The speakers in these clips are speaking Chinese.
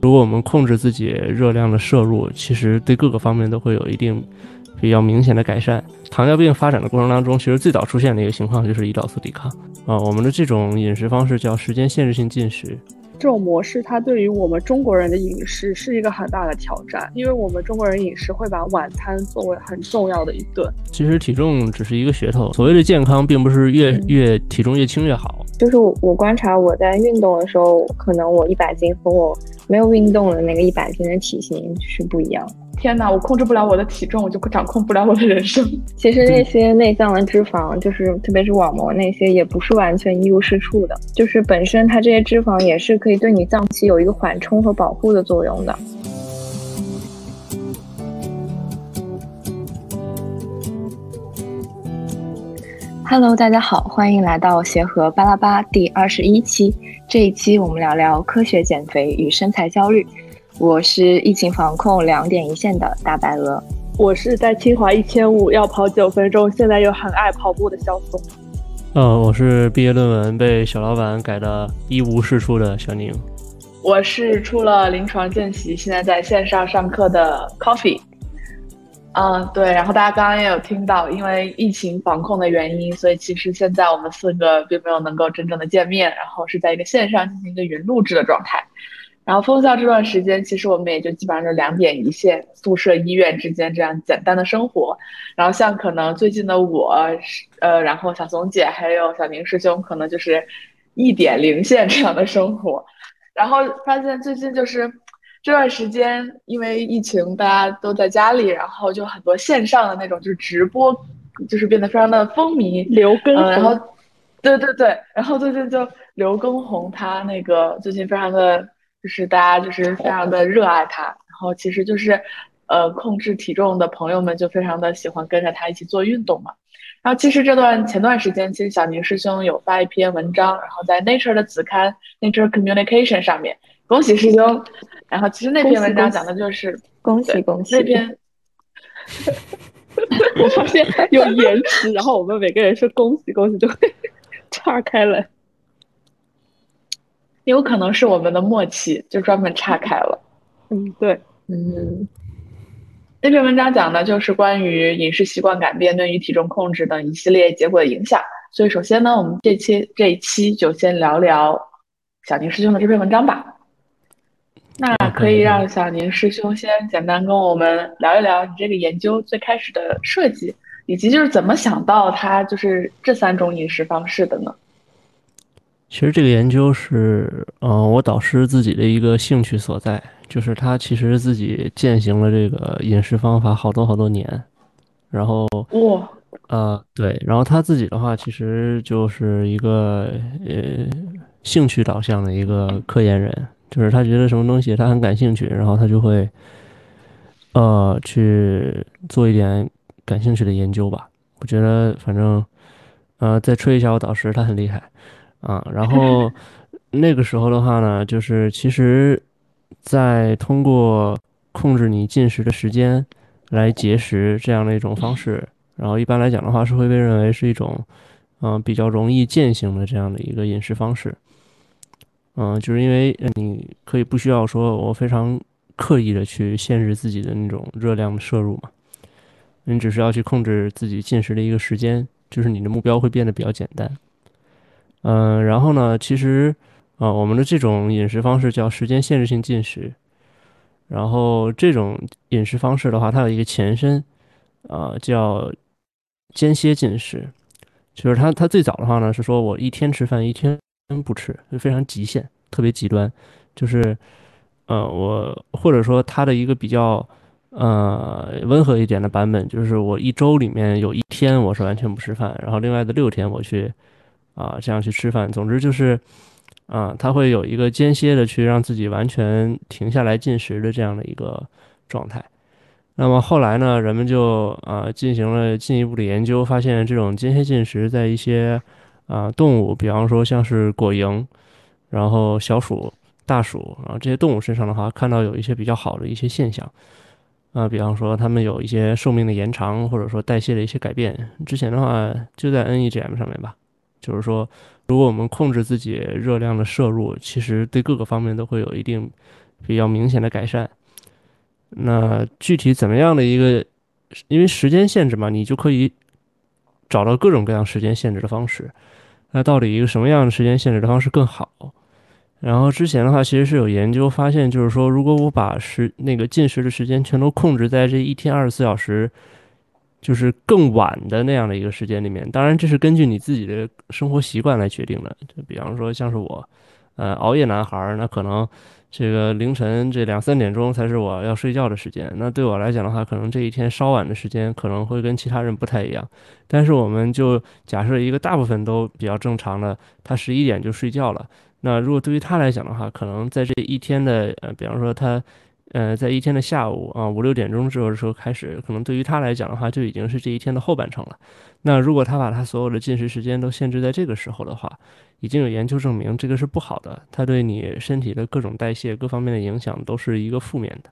如果我们控制自己热量的摄入，其实对各个方面都会有一定比较明显的改善。糖尿病发展的过程当中，其实最早出现的一个情况就是胰岛素抵抗啊。我们的这种饮食方式叫时间限制性进食。这种模式，它对于我们中国人的饮食是一个很大的挑战，因为我们中国人饮食会把晚餐作为很重要的一顿。其实体重只是一个噱头，所谓的健康，并不是越越体重越轻越好。就是我观察我在运动的时候，可能我一百斤和我没有运动的那个一百斤的体型是不一样。天哪，我控制不了我的体重，我就掌控不了我的人生。其实那些内脏的脂肪，就是特别是网膜那些，也不是完全一无是处的。就是本身它这些脂肪也是可以对你脏器有一个缓冲和保护的作用的。Hello，大家好，欢迎来到协和巴拉巴第二十一期。这一期我们聊聊科学减肥与身材焦虑。我是疫情防控两点一线的大白鹅，我是在清华一千五要跑九分钟，现在又很爱跑步的肖松。嗯，我是毕业论文被小老板改的一无是处的小宁。我是出了临床见习，现在在线上上课的 Coffee。嗯，对，然后大家刚刚也有听到，因为疫情防控的原因，所以其实现在我们四个并没有能够真正的见面，然后是在一个线上进行一个云录制的状态。然后封校这段时间，其实我们也就基本上就两点一线，宿舍、医院之间这样简单的生活。然后像可能最近的我，呃，然后小松姐还有小宁师兄，可能就是一点零线这样的生活。然后发现最近就是这段时间，因为疫情，大家都在家里，然后就很多线上的那种就是直播，就是变得非常的风靡。刘畊宏，然后对对对，然后最近就刘畊宏他那个最近非常的。就是大家就是非常的热爱他，然后其实就是，呃，控制体重的朋友们就非常的喜欢跟着他一起做运动嘛。然后其实这段前段时间，其实小宁师兄有发一篇文章，然后在 Nature 的子刊 Nature Communication 上面，恭喜师兄。然后其实那篇文章讲的就是恭喜恭喜 那篇。我发现有延迟，然后我们每个人说恭喜恭喜就会 岔开了。有可能是我们的默契，就专门岔开了。嗯，对，嗯，那篇文章讲的就是关于饮食习惯改变对于体重控制等一系列结果的影响。所以，首先呢，我们这期这一期就先聊聊小宁师兄的这篇文章吧。那可以让小宁师兄先简单跟我们聊一聊你这个研究最开始的设计，以及就是怎么想到它就是这三种饮食方式的呢？其实这个研究是，嗯，我导师自己的一个兴趣所在，就是他其实自己践行了这个饮食方法好多好多年，然后哇，呃，对，然后他自己的话其实就是一个呃兴趣导向的一个科研人，就是他觉得什么东西他很感兴趣，然后他就会呃去做一点感兴趣的研究吧。我觉得反正呃再吹一下我导师，他很厉害。啊，然后 那个时候的话呢，就是其实，在通过控制你进食的时间来节食这样的一种方式，然后一般来讲的话是会被认为是一种，嗯，比较容易践行的这样的一个饮食方式。嗯，就是因为你可以不需要说我非常刻意的去限制自己的那种热量的摄入嘛，你只是要去控制自己进食的一个时间，就是你的目标会变得比较简单。嗯，然后呢，其实，啊，我们的这种饮食方式叫时间限制性进食，然后这种饮食方式的话，它有一个前身，啊，叫间歇进食，就是它它最早的话呢是说我一天吃饭一天不吃，就非常极限，特别极端，就是，呃，我或者说它的一个比较呃温和一点的版本，就是我一周里面有一天我是完全不吃饭，然后另外的六天我去。啊，这样去吃饭，总之就是，啊，他会有一个间歇的去让自己完全停下来进食的这样的一个状态。那么后来呢，人们就啊进行了进一步的研究，发现这种间歇进食在一些啊动物，比方说像是果蝇，然后小鼠、大鼠，然后这些动物身上的话，看到有一些比较好的一些现象。啊，比方说它们有一些寿命的延长，或者说代谢的一些改变。之前的话就在 NEGM 上面吧。就是说，如果我们控制自己热量的摄入，其实对各个方面都会有一定比较明显的改善。那具体怎么样的一个？因为时间限制嘛，你就可以找到各种各样时间限制的方式。那到底一个什么样的时间限制的方式更好？然后之前的话，其实是有研究发现，就是说，如果我把时那个进食的时间全都控制在这一天二十四小时，就是更晚的那样的一个时间里面。当然，这是根据你自己的生活习惯来决定的。就比方说，像是我，呃，熬夜男孩儿，那可能。这个凌晨这两三点钟才是我要睡觉的时间。那对我来讲的话，可能这一天稍晚的时间可能会跟其他人不太一样。但是我们就假设一个大部分都比较正常的，他十一点就睡觉了。那如果对于他来讲的话，可能在这一天的呃，比方说他。呃，在一天的下午啊，五六点钟之后的时候开始，可能对于他来讲的话，就已经是这一天的后半程了。那如果他把他所有的进食时间都限制在这个时候的话，已经有研究证明这个是不好的，它对你身体的各种代谢各方面的影响都是一个负面的。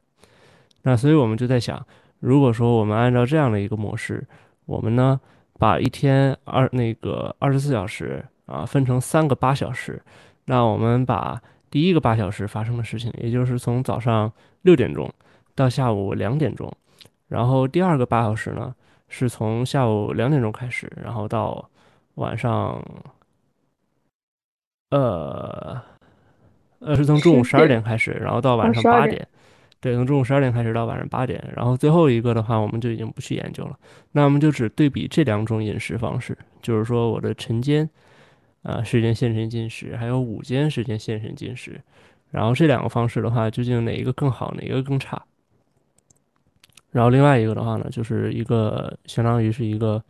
那所以我们就在想，如果说我们按照这样的一个模式，我们呢把一天二那个二十四小时啊分成三个八小时，那我们把。第一个八小时发生的事情，也就是从早上六点钟到下午两点钟，然后第二个八小时呢，是从下午两点钟开始，然后到晚上，呃，呃，是从中午十二点开始，然后到晚上八点，对，从中午十二点开始到晚上八点，然后最后一个的话，我们就已经不去研究了，那我们就只对比这两种饮食方式，就是说我的晨间。啊，时间限时进食，还有午间时间限时进食，然后这两个方式的话，究竟哪一个更好，哪一个更差？然后另外一个的话呢，就是一个相当于是一个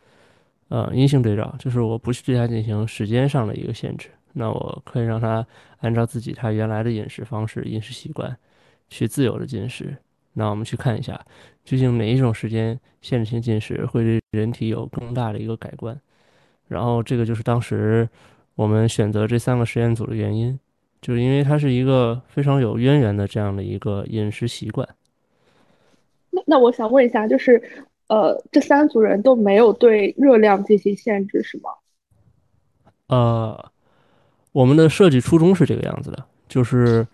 呃阴性对照，就是我不去对它进行时间上的一个限制，那我可以让它按照自己它原来的饮食方式、饮食习惯去自由的进食。那我们去看一下，究竟哪一种时间限制性进食会对人体有更大的一个改观？然后这个就是当时。我们选择这三个实验组的原因，就是因为它是一个非常有渊源的这样的一个饮食习惯。那那我想问一下，就是呃，这三组人都没有对热量进行限制，是吗？呃，我们的设计初衷是这个样子的，就是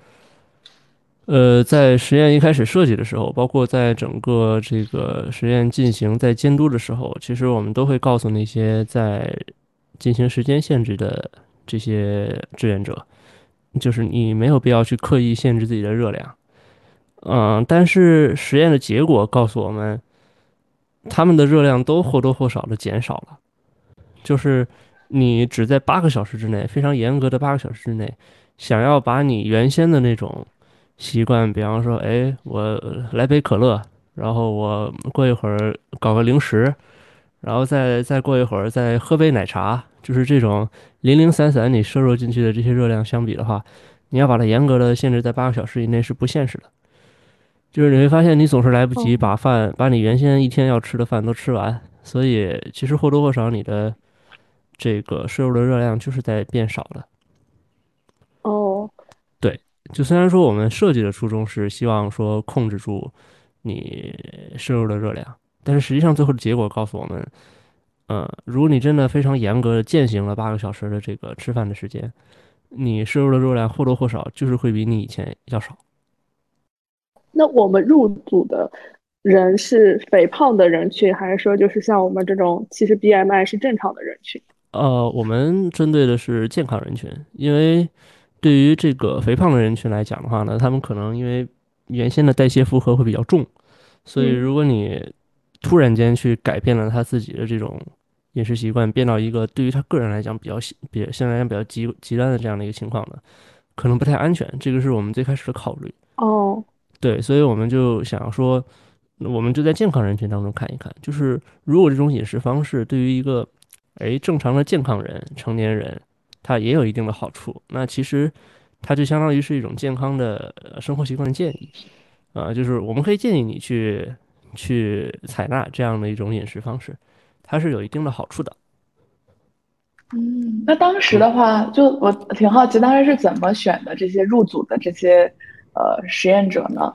呃，在实验一开始设计的时候，包括在整个这个实验进行在监督的时候，其实我们都会告诉那些在。进行时间限制的这些志愿者，就是你没有必要去刻意限制自己的热量，嗯，但是实验的结果告诉我们，他们的热量都或多或少的减少了，就是你只在八个小时之内，非常严格的八个小时之内，想要把你原先的那种习惯，比方说，哎，我来杯可乐，然后我过一会儿搞个零食。然后再再过一会儿，再喝杯奶茶，就是这种零零散散你摄入进去的这些热量相比的话，你要把它严格的限制在八个小时以内是不现实的。就是你会发现，你总是来不及把饭把你原先一天要吃的饭都吃完，所以其实或多或少你的这个摄入的热量就是在变少的。哦，对，就虽然说我们设计的初衷是希望说控制住你摄入的热量。但是实际上，最后的结果告诉我们，呃，如果你真的非常严格的践行了八个小时的这个吃饭的时间，你摄入的热量或多或少就是会比你以前要少。那我们入组的人是肥胖的人群，还是说就是像我们这种其实 BMI 是正常的人群？呃，我们针对的是健康人群，因为对于这个肥胖的人群来讲的话呢，他们可能因为原先的代谢负荷会比较重，所以如果你突然间去改变了他自己的这种饮食习惯，变到一个对于他个人来讲比较比相对来讲比较极极端的这样的一个情况呢，可能不太安全。这个是我们最开始的考虑。哦，对，所以我们就想要说，我们就在健康人群当中看一看，就是如果这种饮食方式对于一个哎正常的健康人、成年人，他也有一定的好处，那其实它就相当于是一种健康的生活习惯的建议啊，就是我们可以建议你去。去采纳这样的一种饮食方式，它是有一定的好处的。嗯，那当时的话，就我挺好奇，当时是怎么选的这些入组的这些呃实验者呢？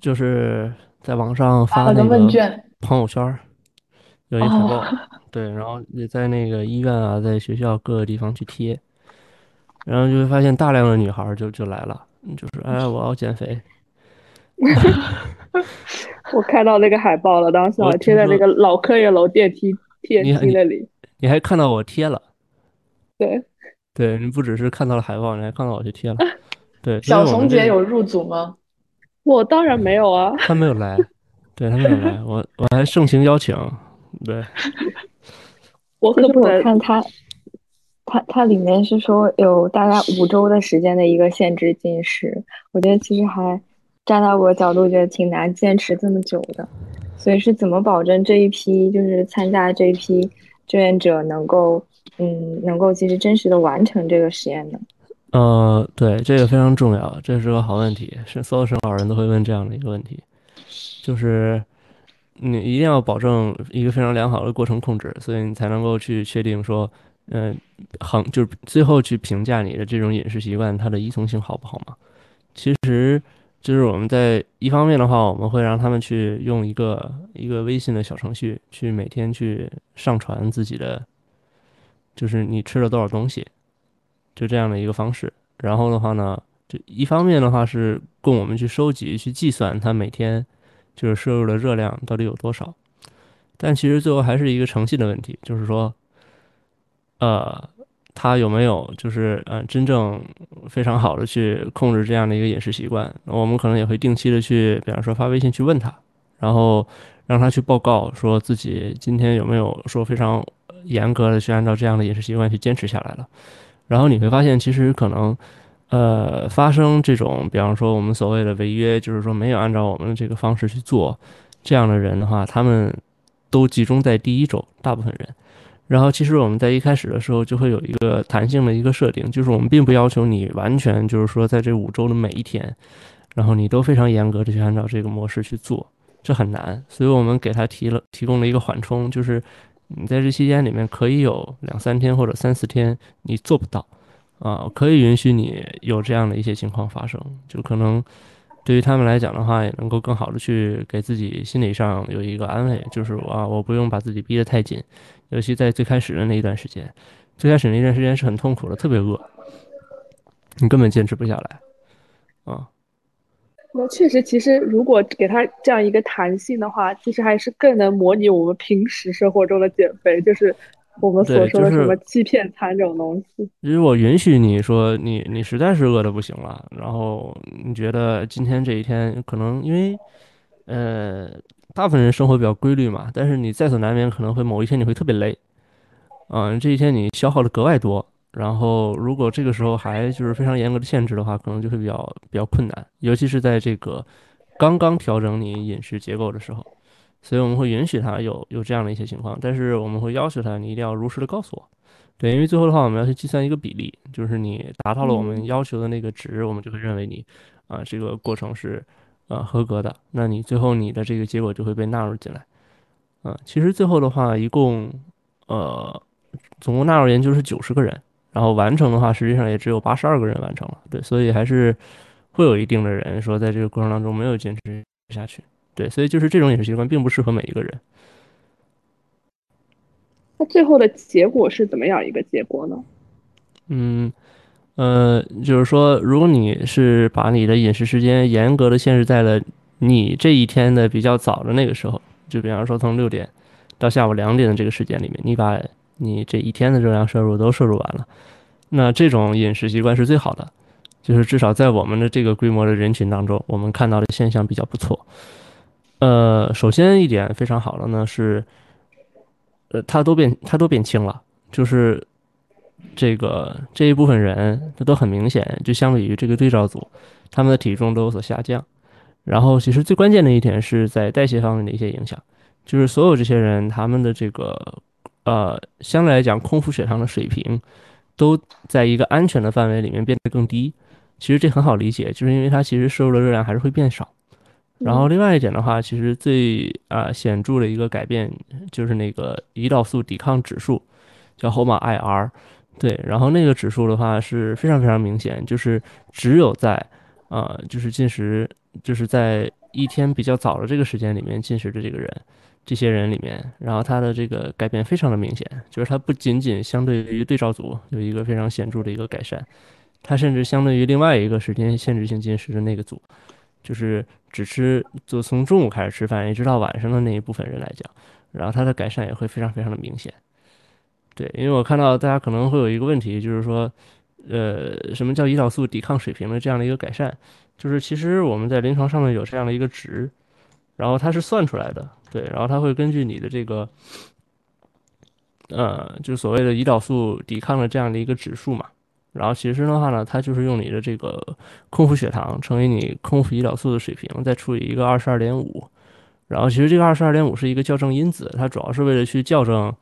就是在网上发了个问卷，朋友圈有一海报，对，然后也在那个医院啊，在学校各个地方去贴，然后就会发现大量的女孩就就来了，就是哎，我要减肥。我看到那个海报了，当时我我贴在那个老科研楼电梯电梯那里。你还看到我贴了，对，对你不只是看到了海报，你还看到我去贴了。对，小松松姐有入组吗？我当然没有啊，他没有来，对他没有来，我我还盛情邀请，对，我我可不能。看他，它它里面是说有大概五周的时间的一个限制进食，我觉得其实还站到我角度觉得挺难坚持这么久的，所以是怎么保证这一批就是参加这一批志愿者能够嗯能够其实真实的完成这个实验呢？呃，对，这个非常重要，这是个好问题，是所有生老人都会问这样的一个问题，就是你一定要保证一个非常良好的过程控制，所以你才能够去确定说，嗯、衡就是最后去评价你的这种饮食习惯它的依从性好不好嘛？其实就是我们在一方面的话，我们会让他们去用一个一个微信的小程序，去每天去上传自己的，就是你吃了多少东西，就这样的一个方式。然后的话呢，这一方面的话是供我们去收集、去计算它每天就是摄入的热量到底有多少。但其实最后还是一个诚信的问题，就是说，呃，他有没有就是呃真正非常好的去控制这样的一个饮食习惯？我们可能也会定期的去，比方说发微信去问他，然后让他去报告说自己今天有没有说非常严格的去按照这样的饮食习惯去坚持下来了。然后你会发现，其实可能，呃，发生这种，比方说我们所谓的违约，就是说没有按照我们的这个方式去做，这样的人的话，他们都集中在第一周，大部分人。然后其实我们在一开始的时候就会有一个弹性的一个设定，就是我们并不要求你完全就是说在这五周的每一天，然后你都非常严格的去按照这个模式去做，这很难。所以我们给他提了提供了一个缓冲，就是你在这期间里面可以有两三天或者三四天你做不到，啊，可以允许你有这样的一些情况发生，就可能对于他们来讲的话，也能够更好的去给自己心理上有一个安慰，就是啊，我不用把自己逼得太紧，尤其在最开始的那一段时间，最开始那段时间是很痛苦的，特别饿，你根本坚持不下来，啊，那确实，其实如果给他这样一个弹性的话，其实还是更能模拟我们平时生活中的减肥，就是我们所说的什么欺骗餐这种东西。如果允许你说你你实在是饿的不行了，然后你觉得今天这一天可能因为呃大部分人生活比较规律嘛，但是你在所难免可能会某一天你会特别累，嗯、这一天你消耗的格外多，然后如果这个时候还就是非常严格的限制的话，可能就会比较比较困难，尤其是在这个刚刚调整你饮食结构的时候。所以我们会允许他有有这样的一些情况，但是我们会要求他，你一定要如实的告诉我。对，因为最后的话，我们要去计算一个比例，就是你达到了我们要求的那个值，我们就会认为你啊、这个过程是呃合格的，那你最后你的这个结果就会被纳入进来。啊、其实最后的话，一共呃总共纳入研究是九十个人，然后完成的话，实际上也只有八十二个人完成了。对，所以还是会有一定的人说在这个过程当中没有坚持下去。对，所以就是这种饮食习惯并不适合每一个人。那最后的结果是怎么样一个结果呢？嗯，呃，就是说，如果你是把你的饮食时间严格的限制在了你这一天的比较早的那个时候，就比方说从六点到下午两点的这个时间里面，你把你这一天的热量摄入都摄入完了，那这种饮食习惯是最好的，就是至少在我们的这个规模的人群当中，我们看到的现象比较不错。呃，首先一点非常好的呢是，呃，它都变它都变轻了，就是这个这一部分人，他都很明显，就相比于这个对照组，他们的体重都有所下降。然后，其实最关键的一点是在代谢方面的一些影响，就是所有这些人他们的这个呃，相对来讲空腹血糖的水平都在一个安全的范围里面变得更低。其实这很好理解，就是因为它其实摄入的热量还是会变少。然后另外一点的话，其实最啊、显著的一个改变就是那个胰岛素抵抗指数，叫 HOMA-IR。对，然后那个指数的话是非常非常明显，就是只有在啊、就是进食，就是在一天比较早的这个时间里面进食的这个人，这些人里面，然后他的这个改变非常的明显，就是他不仅仅相对于对照组有一个非常显著的一个改善，他甚至相对于另外一个时间限制性进食的那个组，就是只吃就从中午开始吃饭一直到晚上的那一部分人来讲，然后他的改善也会非常非常的明显。对，因为我看到大家可能会有一个问题，就是说，呃，什么叫胰岛素抵抗水平的这样的一个改善？就是其实我们在临床上面有这样的一个值，然后它是算出来的，对，然后它会根据你的这个，呃，就是所谓的胰岛素抵抗的这样的一个指数嘛，然后其实的话呢，它就是用你的这个空腹血糖乘以你空腹胰岛素的水平，再除以一个二十二点五，然后其实这个二十二点五是一个校正因子，它主要是为了去校正。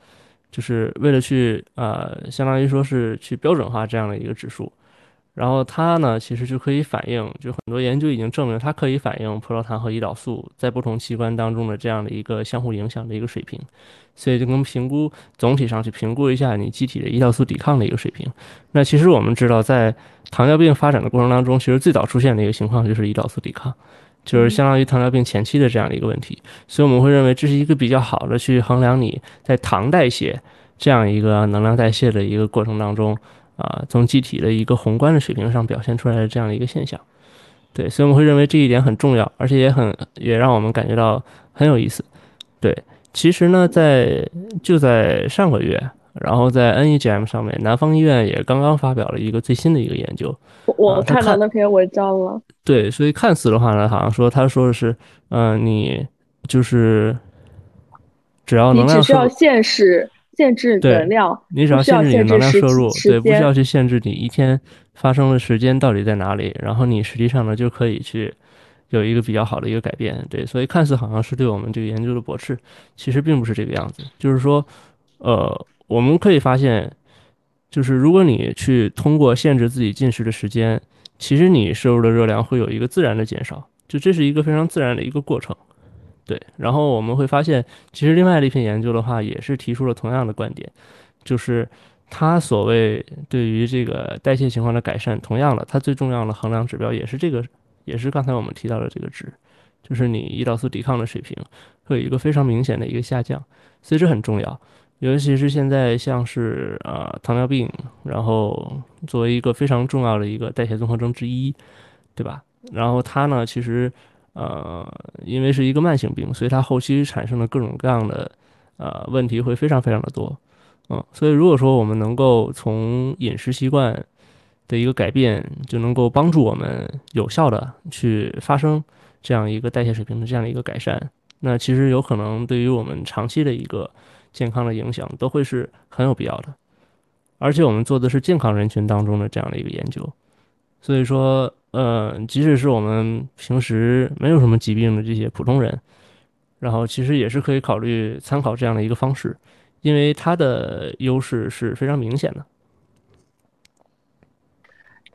就是为了去呃，相当于说是去标准化这样的一个指数，然后它呢，其实就可以反映，就很多研究已经证明它可以反映葡萄糖和胰岛素在不同器官当中的这样的一个相互影响的一个水平，所以就能评估总体上去评估一下你机体的胰岛素抵抗的一个水平。那其实我们知道，在糖尿病发展的过程当中，其实最早出现的一个情况就是胰岛素抵抗。就是相当于糖尿病前期的这样的一个问题，所以我们会认为这是一个比较好的去衡量你在糖代谢这样一个能量代谢的一个过程当中啊，从机体的一个宏观的水平上表现出来的这样的一个现象。对，所以我们会认为这一点很重要，而且也很也让我们感觉到很有意思。对，其实呢，在就在上个月，然后在 NEJM 上面，南方医院也刚刚发表了一个最新的一个研究。我看到那篇文章了。对，所以看似的话呢，好像说他说的是，嗯，你就是只要能量，你只需要限制限制能量，你只要限制你的能量摄入，对，不需要去限制你一天发生的时间到底在哪里，然后你实际上呢就可以去有一个比较好的一个改变。对，所以看似好像是对我们这个研究的驳斥，其实并不是这个样子。就是说，呃，我们可以发现，就是如果你去通过限制自己进食的时间。其实你摄入的热量会有一个自然的减少，就这是一个非常自然的一个过程，对。然后我们会发现，其实另外的一篇研究的话，也是提出了同样的观点，就是它所谓对于这个代谢情况的改善，同样的，它最重要的衡量指标也是这个，也是刚才我们提到的这个值，就是你胰岛素抵抗的水平会有一个非常明显的一个下降，所以这很重要。尤其是现在，像是呃糖尿病，然后作为一个非常重要的一个代谢综合征之一，对吧？然后它呢，其实呃因为是一个慢性病，所以它后期产生的各种各样的呃问题会非常非常的多，嗯，所以如果说我们能够从饮食习惯的一个改变，就能够帮助我们有效的去发生这样一个代谢水平的这样的一个改善，那其实有可能对于我们长期的一个。健康的影响都会是很有必要的，而且我们做的是健康人群当中的这样的一个研究，所以说，呃，即使是我们平时没有什么疾病的这些普通人，然后其实也是可以考虑参考这样的一个方式，因为它的优势是非常明显的。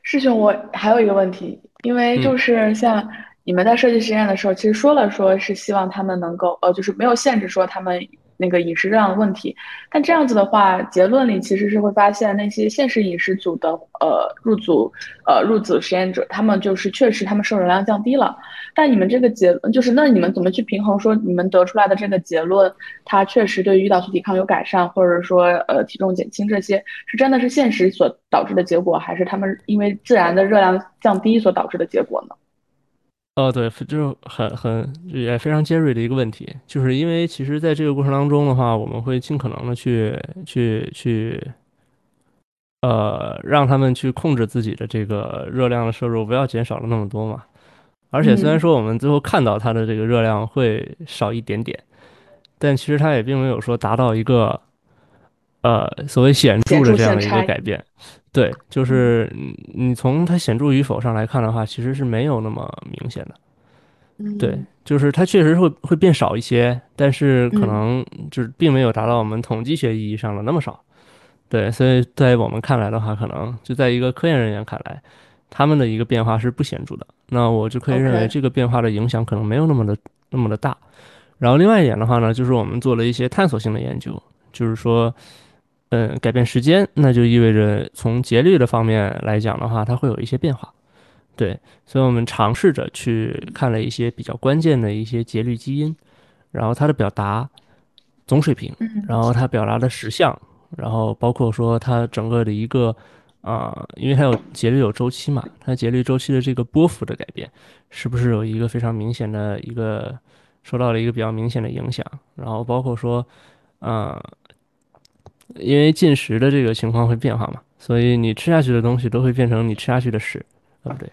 师兄，我还有一个问题，因为就是像你们在设计实验的时候，其实说了说是希望他们能够，呃，就是没有限制说他们。那个饮食热量的问题，但这样子的话，结论里其实是会发现那些现实饮食组的呃入组呃入组实验者，他们就是确实他们摄入量降低了。但你们这个结就是，那你们怎么去平衡说你们得出来的这个结论，它确实对于胰岛素抵抗有改善，或者说呃体重减轻这些，是真的是现实所导致的结果，还是他们因为自然的热量降低所导致的结果呢？哦，对，就是很很也非常尖锐的一个问题，就是因为其实在这个过程当中的话，我们会尽可能的去去去，呃，让他们去控制自己的这个热量的摄入，不要减少了那么多嘛。而且虽然说我们最后看到它的这个热量会少一点点，但其实它也并没有说达到一个。呃，所谓显著的这样的一个改变，对，就是你从它显著与否上来看的话，其实是没有那么明显的。对，就是它确实会会变少一些，但是可能就是并没有达到我们统计学意义上的那么少。对，所以在我们看来的话，可能就在一个科研人员看来，他们的一个变化是不显著的。那我就可以认为这个变化的影响可能没有那么的那么的大。然后另外一点的话呢，就是我们做了一些探索性的研究，就是说。嗯，改变时间，那就意味着从节律的方面来讲的话，它会有一些变化。对，所以我们尝试着去看了一些比较关键的一些节律基因，然后它的表达总水平，然后它表达的时相，然后包括说它整个的一个啊，因为它有节律有周期嘛，它节律周期的这个波幅的改变，是不是有一个非常明显的一个受到了一个比较明显的影响？然后包括说，啊，因为进食的这个情况会变化嘛，所以你吃下去的东西都会变成你吃下去的屎，啊不对，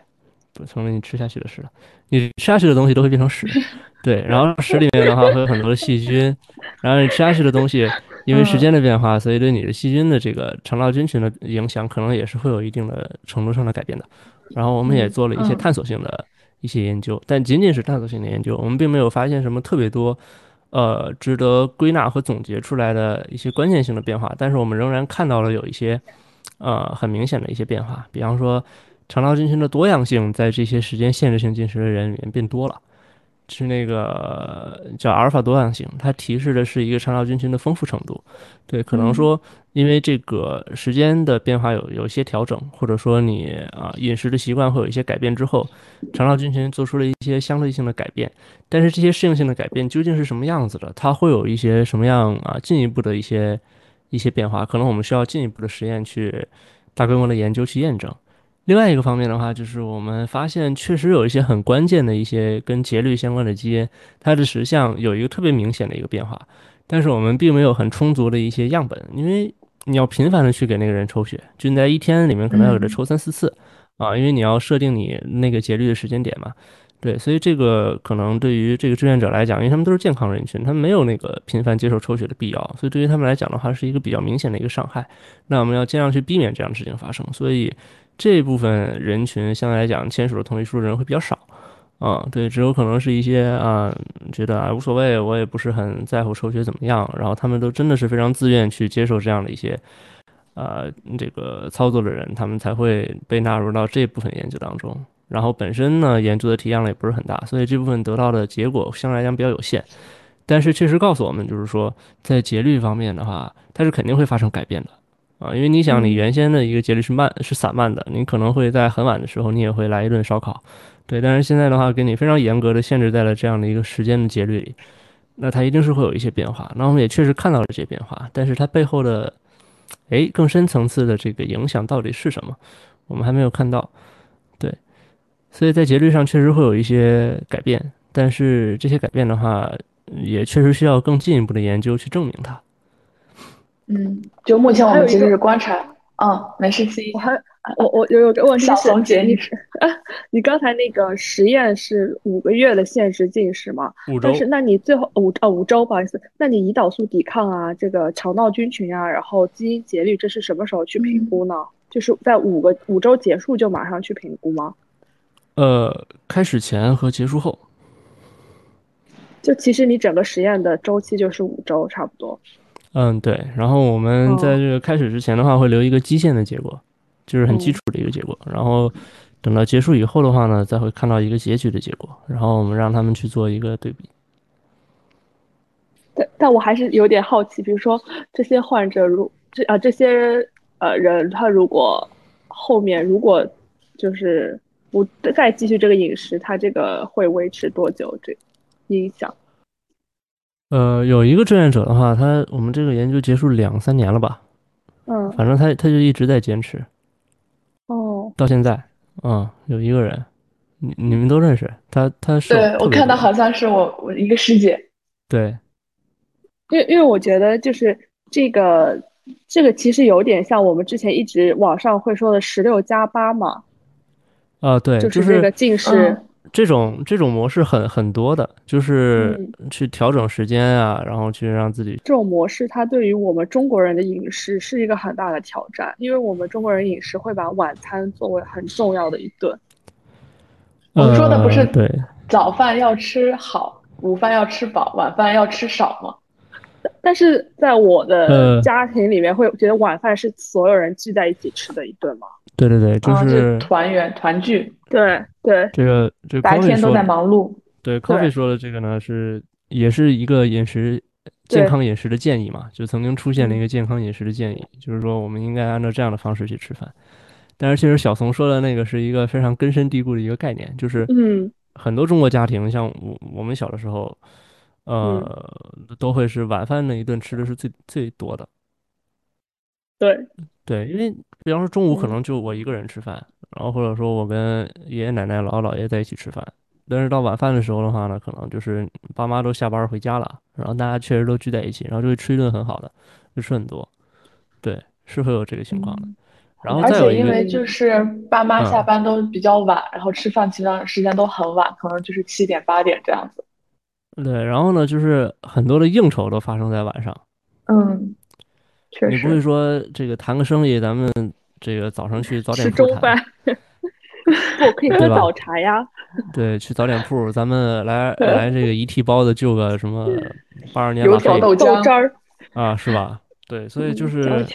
不成了你吃下去的屎了，你吃下去的东西都会变成屎，对，然后屎里面的话会有很多的细菌，然后你吃下去的东西。因为时间的变化，所以对你的细菌的这个肠道菌群的影响，可能也是会有一定的程度上的改变的。然后我们也做了一些探索性的一些研究，但仅仅是探索性的研究，我们并没有发现什么特别多，呃，值得归纳和总结出来的一些关键性的变化。但是我们仍然看到了有一些，呃，很明显的一些变化，比方说肠道菌群的多样性在这些时间限制性进食的人里面变多了。是那个叫阿尔法多样性，它提示的是一个肠道菌群的丰富程度。对，可能说因为这个时间的变化有有一些调整，或者说你啊饮食的习惯会有一些改变之后，肠道菌群做出了一些相对性的改变。但是这些适应性的改变究竟是什么样子的？它会有一些什么样啊进一步的一些一些变化？可能我们需要进一步的实验去大规模的研究去验证。另外一个方面的话，就是我们发现确实有一些很关键的一些跟节律相关的基因，它的实相有一个特别明显的一个变化，但是我们并没有很充足的一些样本，因为你要频繁的去给那个人抽血，就在一天里面可能要给他抽三四次啊，因为你要设定你那个节律的时间点嘛，对，所以这个可能对于这个志愿者来讲，因为他们都是健康人群，他们没有那个频繁接受抽血的必要，所以对于他们来讲的话，是一个比较明显的一个伤害，那我们要尽量去避免这样的事情发生，所以。这部分人群相对来讲签署了同意书的人会比较少，啊，对，只有可能是一些啊觉得啊无所谓，我也不是很在乎抽血怎么样，然后他们都真的是非常自愿去接受这样的一些，呃，这个操作的人，他们才会被纳入到这部分研究当中。然后本身呢，研究的体量也不是很大，所以这部分得到的结果相对来讲比较有限。但是确实告诉我们，就是说在节律方面的话，它是肯定会发生改变的。啊，因为你想，你原先的一个节律是慢，是散漫的，你可能会在很晚的时候，你也会来一顿烧烤，对。但是现在的话，给你非常严格的限制在了这样的一个时间的节律里，那它一定是会有一些变化。那我们也确实看到了这些变化，但是它背后的，哎，更深层次的这个影响到底是什么，我们还没有看到，对。所以在节律上确实会有一些改变，但是这些改变的话，也确实需要更进一步的研究去证明它。嗯，就目前我们其实是观察，嗯，没事，C。我还我我有有个问题是，你 是你刚才那个实验是五个月的限时进食吗？五周。但是那你最后五哦五周，不好意思，那你胰岛素抵抗啊，这个肠道菌群啊，然后基因节律，这是什么时候去评估呢？就是在五个五周结束就马上去评估吗？呃，开始前和结束后。就其实你整个实验的周期就是五周，差不多。嗯，对。然后我们在这个开始之前的话，会留一个基线的结果，就是很基础的一个结果。然后等到结束以后的话呢，再会看到一个结局的结果。然后我们让他们去做一个对比。但但我还是有点好奇，比如说这些患者，如这啊这些呃人，他如果后面如果就是不再继续这个饮食，他这个会维持多久？这影响？呃，有一个志愿者的话，他我们这个研究结束两三年了吧？嗯，反正他他就一直在坚持，哦，到现在，嗯，有一个人，你你们都认识他，他是对我看到好像是我我一个师姐，对，因为因为我觉得就是这个这个其实有点像我们之前一直网上会说的十六加八嘛，啊，对，就是这个近视。这种这种模式很很多的，就是去调整时间啊，然后去让自己这种模式，它对于我们中国人的饮食是一个很大的挑战，因为我们中国人饮食会把晚餐作为很重要的一顿。我们说的不是对早饭要吃好，午饭要吃饱，晚饭要吃少吗？但是在我的家庭里面，会觉得晚饭是所有人聚在一起吃的一顿吗？对对对，就是团圆团聚。对对，这个这白天都在忙碌。对，Coffee 说的这个呢，是也是一个饮食健康饮食的建议嘛，就曾经出现了一个健康饮食的建议，就是说我们应该按照这样的方式去吃饭。但是其实小松说的那个是一个非常根深蒂固的一个概念，就是嗯，很多中国家庭，像我我们小的时候，呃，都会是晚饭那一顿吃的是最最多的。对。对，因为比方说中午可能就我一个人吃饭，然后或者说我跟爷爷奶奶、姥姥姥爷在一起吃饭，但是到晚饭的时候的话呢，可能就是爸妈都下班回家了，然后大家确实都聚在一起，然后就会吃一顿很好的，就吃很多，对，是会有这个情况的。然后而再有一个，且因为就是爸妈下嗯。班都比较晚，然后吃饭其实时间都很晚，可能就是七点八点这样子。对，然后呢，就是很多的应酬都发生在晚上，嗯，确你不会。说这个谈个生意，咱们这个早上去早点铺谈，中饭，不可以喝早茶呀。对，去早点铺，咱们来 来这个一屉包子就个什么 八十年油拉菲条豆浆豆汁儿、啊，是吧？对，所以就嗯是，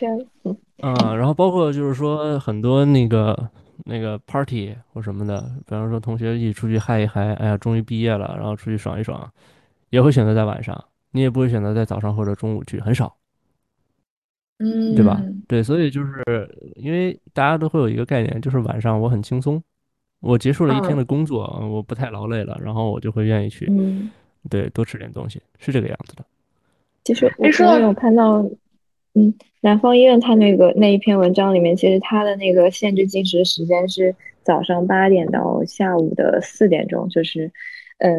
嗯嗯，然后包括就是说很多那个那个 party 或什么的，比方说同学一起出去嗨一嗨，哎呀，终于毕业了，然后出去爽一爽，也会选择在晚上，你也不会选择在早上或者中午去，很少，嗯，对吧？对，所以就是因为大家都会有一个概念，就是晚上我很轻松，我结束了一天嗯的工作，我不太劳累了，然后我就会愿意去，嗯，对，多吃点东西，是这个样子的。其实我你说昨天有看到，嗯，南方医院它那个那一篇文章里面，其实它的那个限制进食时间是早上八点到下午的四点钟，就是，呃，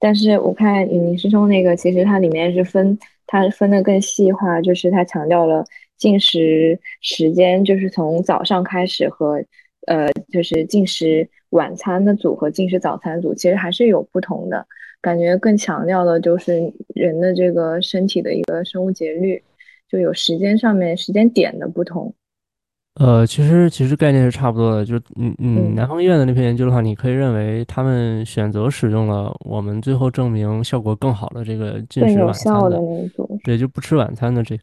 但是我看尹宁师兄那个，其实它里面是分，它分的更细化，就是它强调了进食时间，就是从早上开始和，呃，就是进食晚餐的组和进食早餐组，其实还是有不同的。感觉更强调的就是人的这个身体的一个生物节律，就有时间上面时间点的不同。呃，其实其实概念是差不多的，就是嗯，嗯。南方医院的那篇研究的话，你可以认为他们选择使用了我们最后证明效果更好的这个进食晚餐的。对，就不吃晚餐的这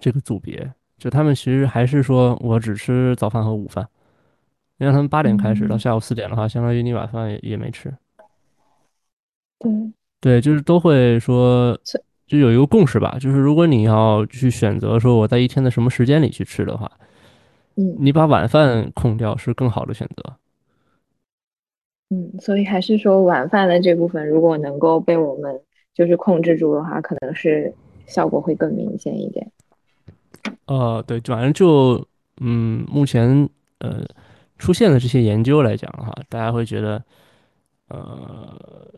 这个组别，就他们其实还是说我只吃早饭和午饭，因为他们八点开始到嗯。下午四点的话，相当于你晚饭也也没吃，对，对，就是都会说，就有一个共识吧，就是如果你要去选择说我在一天的什么时间里去吃的话，嗯你把晚饭空掉是更好的选择。嗯，所以还是说晚饭的这部分，如果能够被我们就是控制住的话，可能是效果会更明显一点。呃，对，反正就嗯，目前呃出现的这些研究来讲的话，大家会觉得呃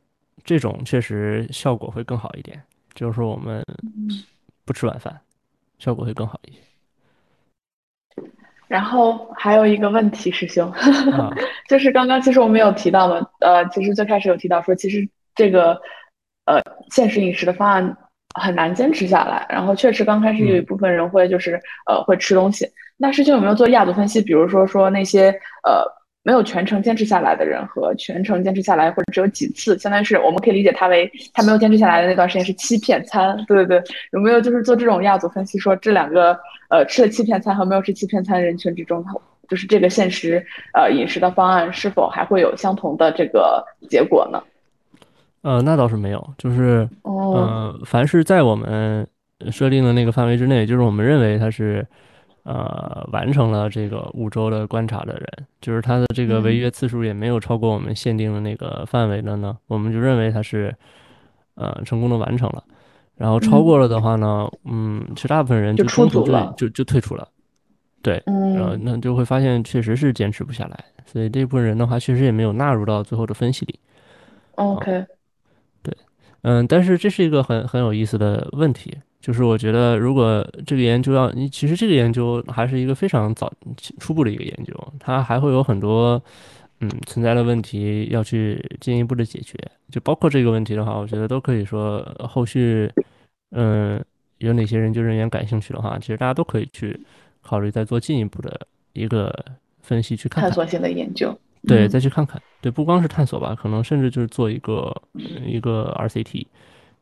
这种确实效果会更好一点，就是说我们不吃晚饭，效果会更好一些然后还有一个问题，师兄，啊。就是刚刚其实我们有提到嘛，呃，其实最开始有提到说，其实这个呃现实饮食的方案很难坚持下来，然后确实刚开始有一部分人会就是呃会吃东西，那师兄有没有做亚组分析？比如说说那些呃没有全程坚持下来的人和全程坚持下来或者只有几次，相当于是我们可以理解他为他没有坚持下来的那段时间是欺骗餐，对对对，有没有就是做这种亚组分析，说这两个呃吃了欺骗餐和没有吃欺骗餐人群之中，就是这个现实呃饮食的方案是否还会有相同的这个结果呢？呃，那倒是没有，就是哦，呃，凡是在我们设定的那个范围之内，就是我们认为它是呃完成了这个五周的观察的人，就是他的这个违嗯约次数也没有超过我们限定的那个范围的呢，我们就认为他是呃成功的完成了。然后超过了的话呢，嗯，其实大部分人就就中途就就就退出了，对，然后嗯那就会发现确实是坚持不下来，所以这部分人的话，确实也没有纳入到最后的分析里。，OK，对嗯，但是这是一个很很有意思的问题，就是我觉得如果这个研究要，你其实这个研究还是一个非常早初步的一个研究，它还会有很多嗯存在的问题要去进一步的解决，就包括这个问题的话，我觉得都可以说呃后续嗯有哪些研究人员感兴趣的话，其实大家都可以去考虑再做进一步的一个分析去看看。探索性的研究，对，嗯。再去看看，对，不光是探索吧，可能甚至就是做一个一个 RCT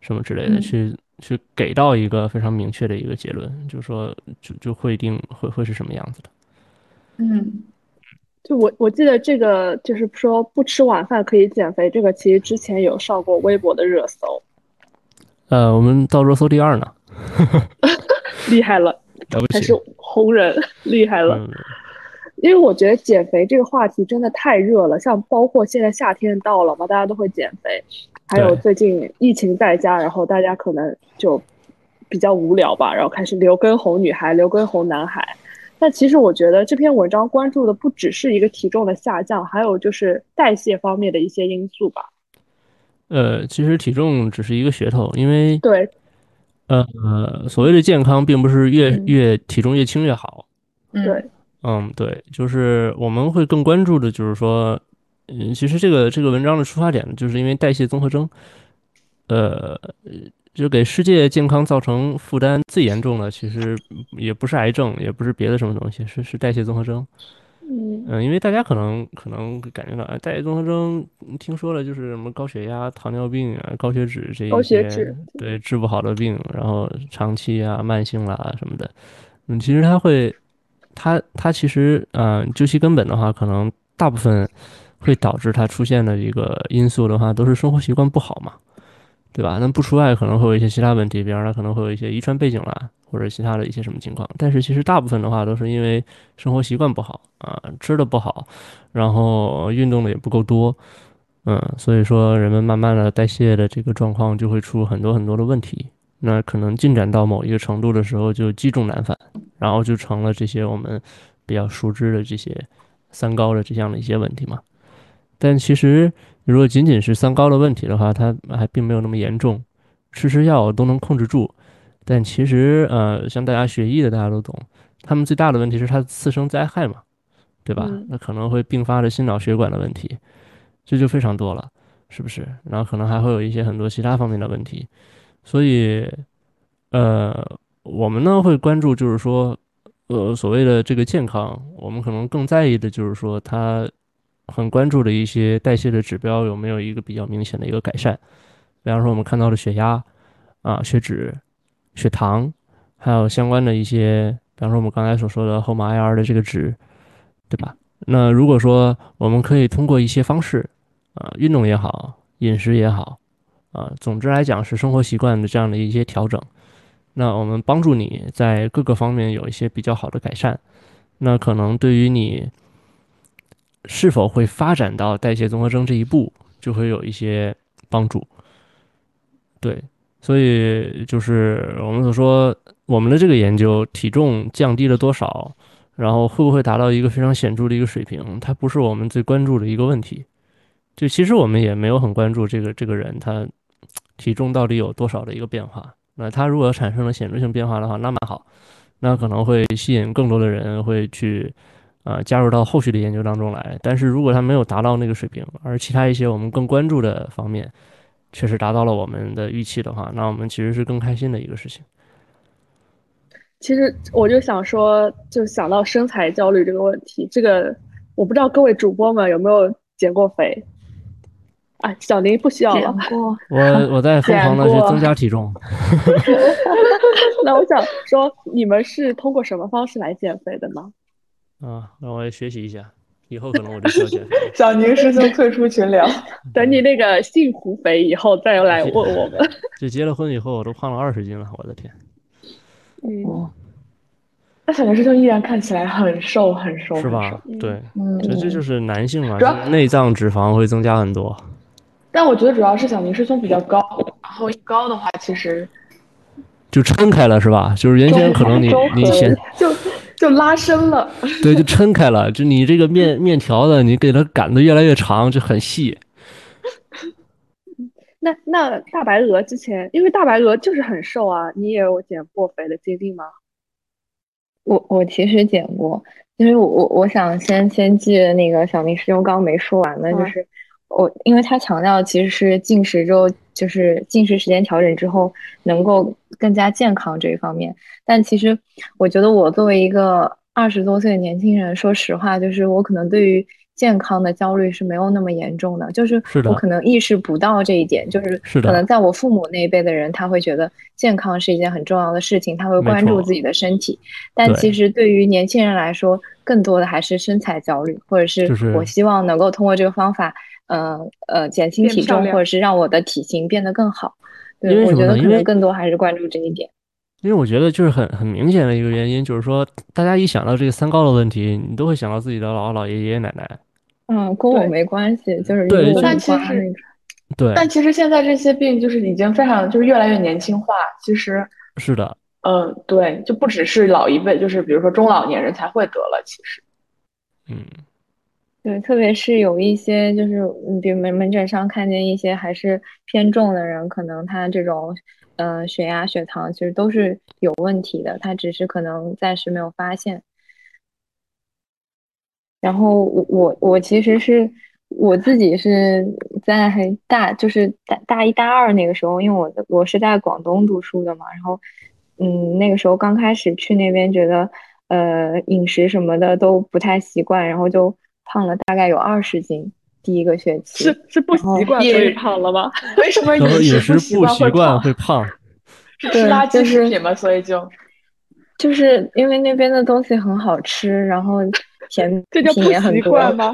什么之类的，嗯。去去给到一个非常明确的一个结论，就是说就就会定会会是什么样子的。嗯。就我我记得这个就是说不吃晚饭可以减肥，这个其实之前有上过微博的热搜，呃，我们到热搜第二呢，厉害了，还是，红人厉害了。嗯，因为我觉得减肥这个话题真的太热了，像包括现在夏天到了嘛，大家都会减肥，还有最近疫情在家，然后大家可能就比较无聊吧，然后开始留根红女孩、留根红男孩。但其实我觉得这篇文章关注的不只是一个体重的下降，还有就是代谢方面的一些因素吧。呃，其实体重只是一个噱头，因为对，呃，所谓的健康并不是越嗯越体重越轻越好。嗯对，嗯，对，就是我们会更关注的，就是说，嗯，其实这个这个文章的出发点，就是因为代谢综合征，呃，就给世界健康造成负担最严重的，其实也不是癌症，也不是别的什么东西，是是代谢综合征。嗯嗯，因为大家可能可能感觉到，哎，代谢综合征嗯听说了就是什么高血压、糖尿病啊、高血脂这一高血些脂对治不好的病，然后长期啊、慢性啦什么的，嗯，其实它会，它它其实，嗯、究其根本的话，可能大部分会导致它出现的一个因素的话，都是生活习惯不好嘛，对吧？那不除外可能会有一些其他问题，比方说它可能会有一些遗传背景啦，或者其他的一些什么情况，但是其实大部分的话都是因为生活习惯不好啊，吃的不好，然后运动的也不够多，嗯，所以说人们慢慢的代谢的这个状况就会出很多很多的问题。那可能进展到某一个程度的时候，就积重难返，然后就成了这些我们比较熟知的这些三高的这样的一些问题嘛。但其实如果仅仅是三高的问题的话，它还并没有那么严重，吃吃药都能控制住。但其实呃，像大家学医的大家都懂，他们最大的问题是它的次生灾害嘛，对吧？嗯那可能会并发的心脑血管的问题，这就非常多了，是不是？然后可能还会有一些很多其他方面的问题，所以呃，我们呢会关注，就是说，呃，所谓的这个健康，我们可能更在意的就是说，它很关注的一些代谢的指标有没有一个比较明显的一个改善。比方说，我们看到的血压啊、血脂、血糖，还有相关的一些，比方说我们刚才所说的后马 IR 的这个值，对吧？那如果说我们可以通过一些方式，啊、运动也好，饮食也好，啊、总之来讲是生活习惯的这样的一些调整，那我们帮助你在各个方面有一些比较好的改善，那可能对于你是否会发展到代谢综合征这一步，就会有一些帮助。对，所以就是我们所说，我们的这个研究体重降低了多少，然后会不会达到一个非常显著的一个水平，它不是我们最关注的一个问题。就其实我们也没有很关注这个这个人他体重到底有多少的一个变化。那它如果产生了显著性变化的话，那蛮好，那可能会吸引更多的人会去、呃加入到后续的研究当中来。但是如果它没有达到那个水平，而其他一些我们更关注的方面确实达到了我们的预期的话，那我们其实是更开心的一个事情。其实我就想说，就想到身材焦虑这个问题，这个我不知道各位主播们有没有减过肥？啊，小林不需要了。我我在疯狂的去增加体重，那我想说，你们是通过什么方式来减肥的呢？啊，让我也学习一下，以后可能我就需要减肥。小宁师兄退出群聊。等你那个幸福肥以后再来问我们。就结了婚以后，我都胖了二十斤了，我的天，嗯，那小宁师兄依然看起来很瘦，很瘦，是吧对，嗯，这这就是男性嘛，内脏脂肪会增加很多。但我觉得主要是小明师兄比较高，然后一高的话，其实就撑开了是吧？就是原先可能你你先就就拉伸了。对就撑开了，就你这个面面条的你给它擀的越来越长，就很细。那那大白鹅之前，因为大白鹅就是很瘦啊，你也有减过肥的经历吗？我我其实减过，因为我我我想先先记那个小明师兄刚刚没说完的，就嗯是我因为他强调其实是进食之后，就是进食时间调整之后能够更加健康这一方面，但其实我觉得我作为一个二十多岁的年轻人，说实话，就是我可能对于健康的焦虑是没有那么严重的，就是我可能意识不到这一点，就是可能在我父母那一辈的人，他会觉得健康是一件很重要的事情，他会关注自己的身体。但其实对于年轻人来说，更多的还是身材焦虑，或者是我希望能够通过这个方法，呃呃，减轻体重，或者是让我的体型变得更好。因对，我觉得可能更多还是关注这一点。因为我觉得就是很很明显的一个原因，就是说大家一想到这个三高的问题，你都会想到自己的姥姥、姥爷、爷爷奶奶。嗯，跟我没关系，就是对但其实。对，但其实现在这些病就是已经非常就是越来越年轻化。其实是的，嗯，对，就不只是老一辈，就是比如说中老年人才会得了，其实。嗯，对，特别是有一些就是，嗯，比如门门诊上看见一些还是偏重的人，可能他这种，呃，血压、血糖其实都是有问题的，他只是可能暂时没有发现。然后我我我其实是我自己是在大就是大大一大二那个时候，因为我我是在广东读书的嘛，然后嗯那个时候刚开始去那边，觉得呃饮食什么的都不太习惯，然后就胖了大概有二十斤。第一个学期是是不习惯所以胖了吗？为什么饮食不习惯会胖？是吃垃圾食品吗？所以就就是因为那边的东西很好吃，然后。甜 这叫不习惯吗？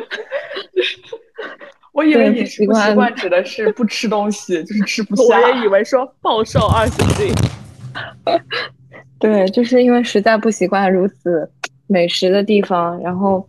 我以为你不习惯指的是不吃东西，就是吃不下。我也以为说暴瘦二十斤。对，就是因为实在不习惯如此美食的地方，然后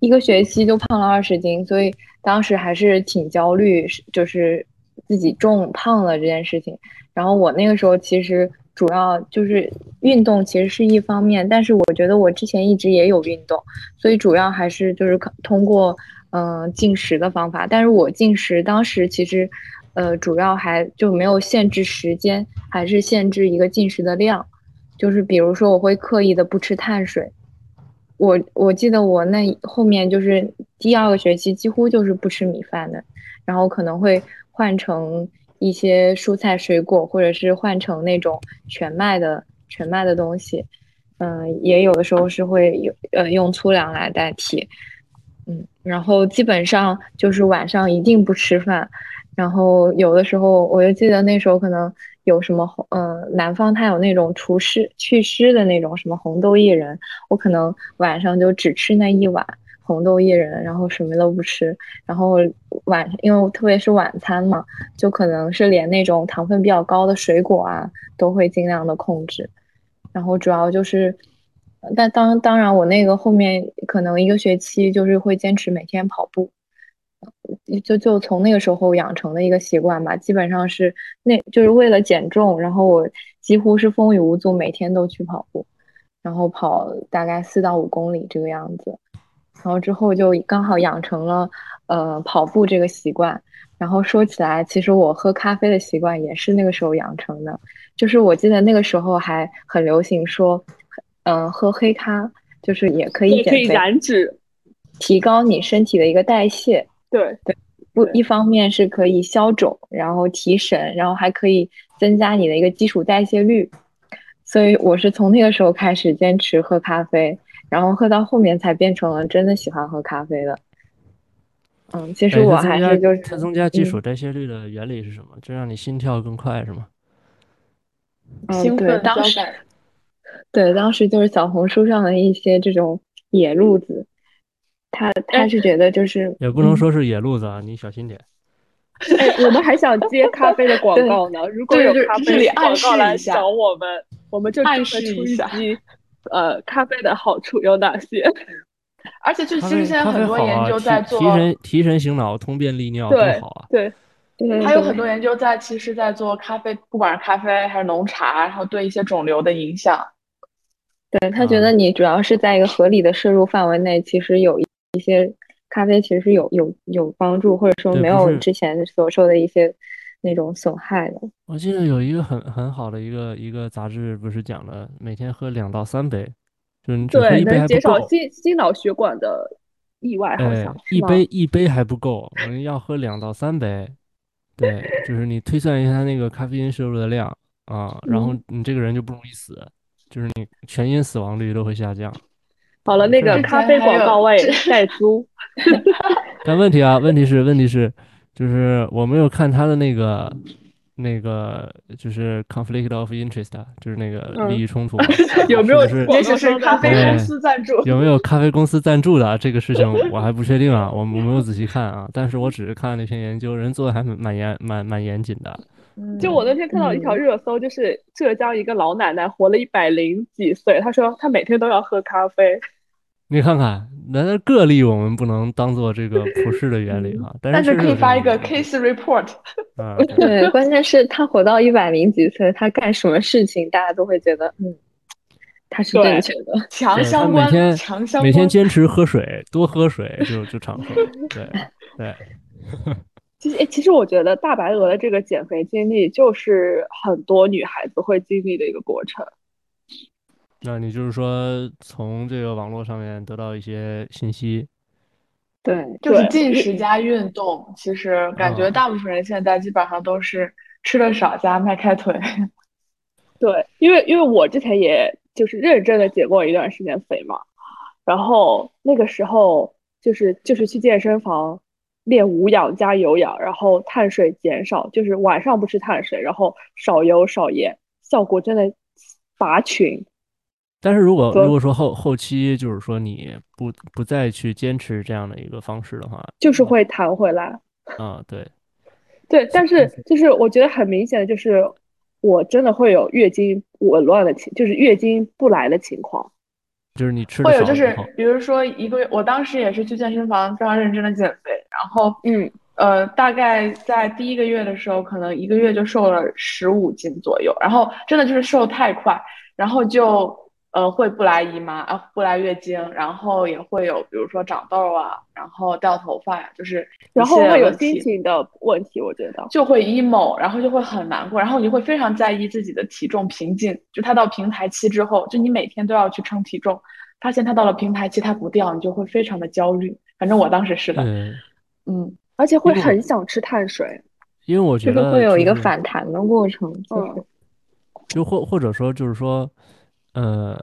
一个学期就胖了二十斤，所以当时还是挺焦虑，就是自己重胖了这件事情。然后我那个时候其实。主要就是运动，其实是一方面，但是我觉得我之前一直也有运动，所以主要还是就是通过嗯进食的方法。但是我进食当时其实，呃，主要还就没有限制时间，还是限制一个进食的量，就是比如说我会刻意的不吃碳水。我我记得我那后面就是第二个学期几乎就是不吃米饭的，然后可能会换成。一些蔬菜水果，或者是换成那种全麦的全麦的东西，嗯，也有的时候是会有呃用粗粮来代替，嗯，然后基本上就是晚上一定不吃饭，然后有的时候我就记得那时候可能有什么红嗯南方它有那种除湿祛湿的那种什么红豆薏仁，我可能晚上就只吃那一碗。红豆薏仁，然后什么都不吃，然后晚，因为特别是晚餐嘛，就可能是连那种糖分比较高的水果啊，都会尽量的控制。然后主要就是，但当当然我那个后面可能一个学期就是会坚持每天跑步，就就从那个时候养成的一个习惯吧。基本上是那就是为了减重，然后我几乎是风雨无阻，每天都去跑步，然后跑大概四到五公里这个样子。然后之后就刚好养成了，呃，跑步这个习惯。然后说起来，其实我喝咖啡的习惯也是那个时候养成的。就是我记得那个时候还很流行说，嗯，喝黑咖就是也可以减肥、燃脂，提高你身体的一个代谢。对对，不，一方面是可以消肿，然后提神，然后还可以增加你的一个基础代谢率。所以我是从那个时候开始坚持喝咖啡。然后喝到后面才变成了真的喜欢喝咖啡的。嗯，其实我还是就是它增加基础代谢率的原理是什么？就让你心跳更快是吗？嗯，对，当时对当时就是小红书上的一些这种野路子，他他是觉得就是也不能说是野路子啊，你小心点。哎，我们还想接咖啡的广告呢，如果有咖啡广告来找我们，我们就暗示一下。呃，咖啡的好处有哪些？而且，就其实现在很多研究在做提神、提神醒脑、通便利尿都好啊。对，还有很多研究在，其实，在做咖啡，不管是咖啡还是浓茶，然后对一些肿瘤的影响。对他觉得你主要是在一个合理的摄入范围内，其实有一些咖啡其实是有有有帮助，或者说没有之前所说的一些。那种损害的，我记得有一个很很好的一个一个杂志，不是讲了每天喝两到三杯，就你只喝一杯还不够。减少心心脑血管的意外，好像一杯一杯还不够，我们要喝两到三杯。对，就是你推算一下那个咖啡因摄入的量啊，然后你这个人就不容易死，就是你全因死亡率都会下降。好了，那个咖啡广告位代租。但问题啊，问题是问题是。就是我没有看他的那个，那个就是 conflict of interest，就是那个利益冲突，有没有？也许是咖啡公司赞助，有没有咖啡公司赞助的这个事情 我还不确定啊，我我没有仔细看啊，但是我只是看了那篇研究，人做的还蛮严蛮蛮严谨的。就我那天看到一条热搜，就是浙江一个老奶奶活了一百零几岁，她说她每天都要喝咖啡。你看看，那个例我们不能当做这个普世的原理哈，但但是可以发一个 case report。啊，对对，关键是她活到一百零几岁，她干什么事情大家都会觉得，嗯，他是正确的。强相关，每天强相关。每天坚持喝水，多喝水就就长寿。对对，其实，哎其实我觉得大白鹅的这个减肥经历，就是很多女孩子会经历的一个过程。那你就是说从这个网络上面得到一些信息，对，就是进食加运动，其实感觉啊大部分人现在基本上都是吃的少加迈开腿。对，因为因为我之前也就是认真的减过一段时间肥嘛，然后那个时候就是就是去健身房练无氧加有氧，然后碳水减少，就是晚上不吃碳水，然后少油少盐，效果真的拔群。但是如果如果说后后期就是说你不不再去坚持这样的一个方式的话，就是会弹回来。啊，对，对，但是就是我觉得很明显的就是，我真的会有月经紊乱的情，就是月经不来的情况。就是你吃会有就是比如说一个月，我当时也是去健身房非常认真的减肥，然后嗯，呃，大概在第一个月的时候，可能一个月就瘦了十五斤左右，然后真的就是瘦太快，然后就呃会不来姨妈啊，不来月经，然后也会有比如说长痘啊，然后掉头发呀，就是然后会有心情的问题，我觉得。就会 emo，然后就会很难过，然后你会非常在意自己的体重瓶颈，就它到平台期之后，就你每天都要去称体重，发现它到了平台期它不掉，你就会非常的焦虑。反正我当时是的，对，嗯，而且会很想吃碳水。因为我觉得就是会有一个反弹的过程，就是嗯就或或者说就是说，呃，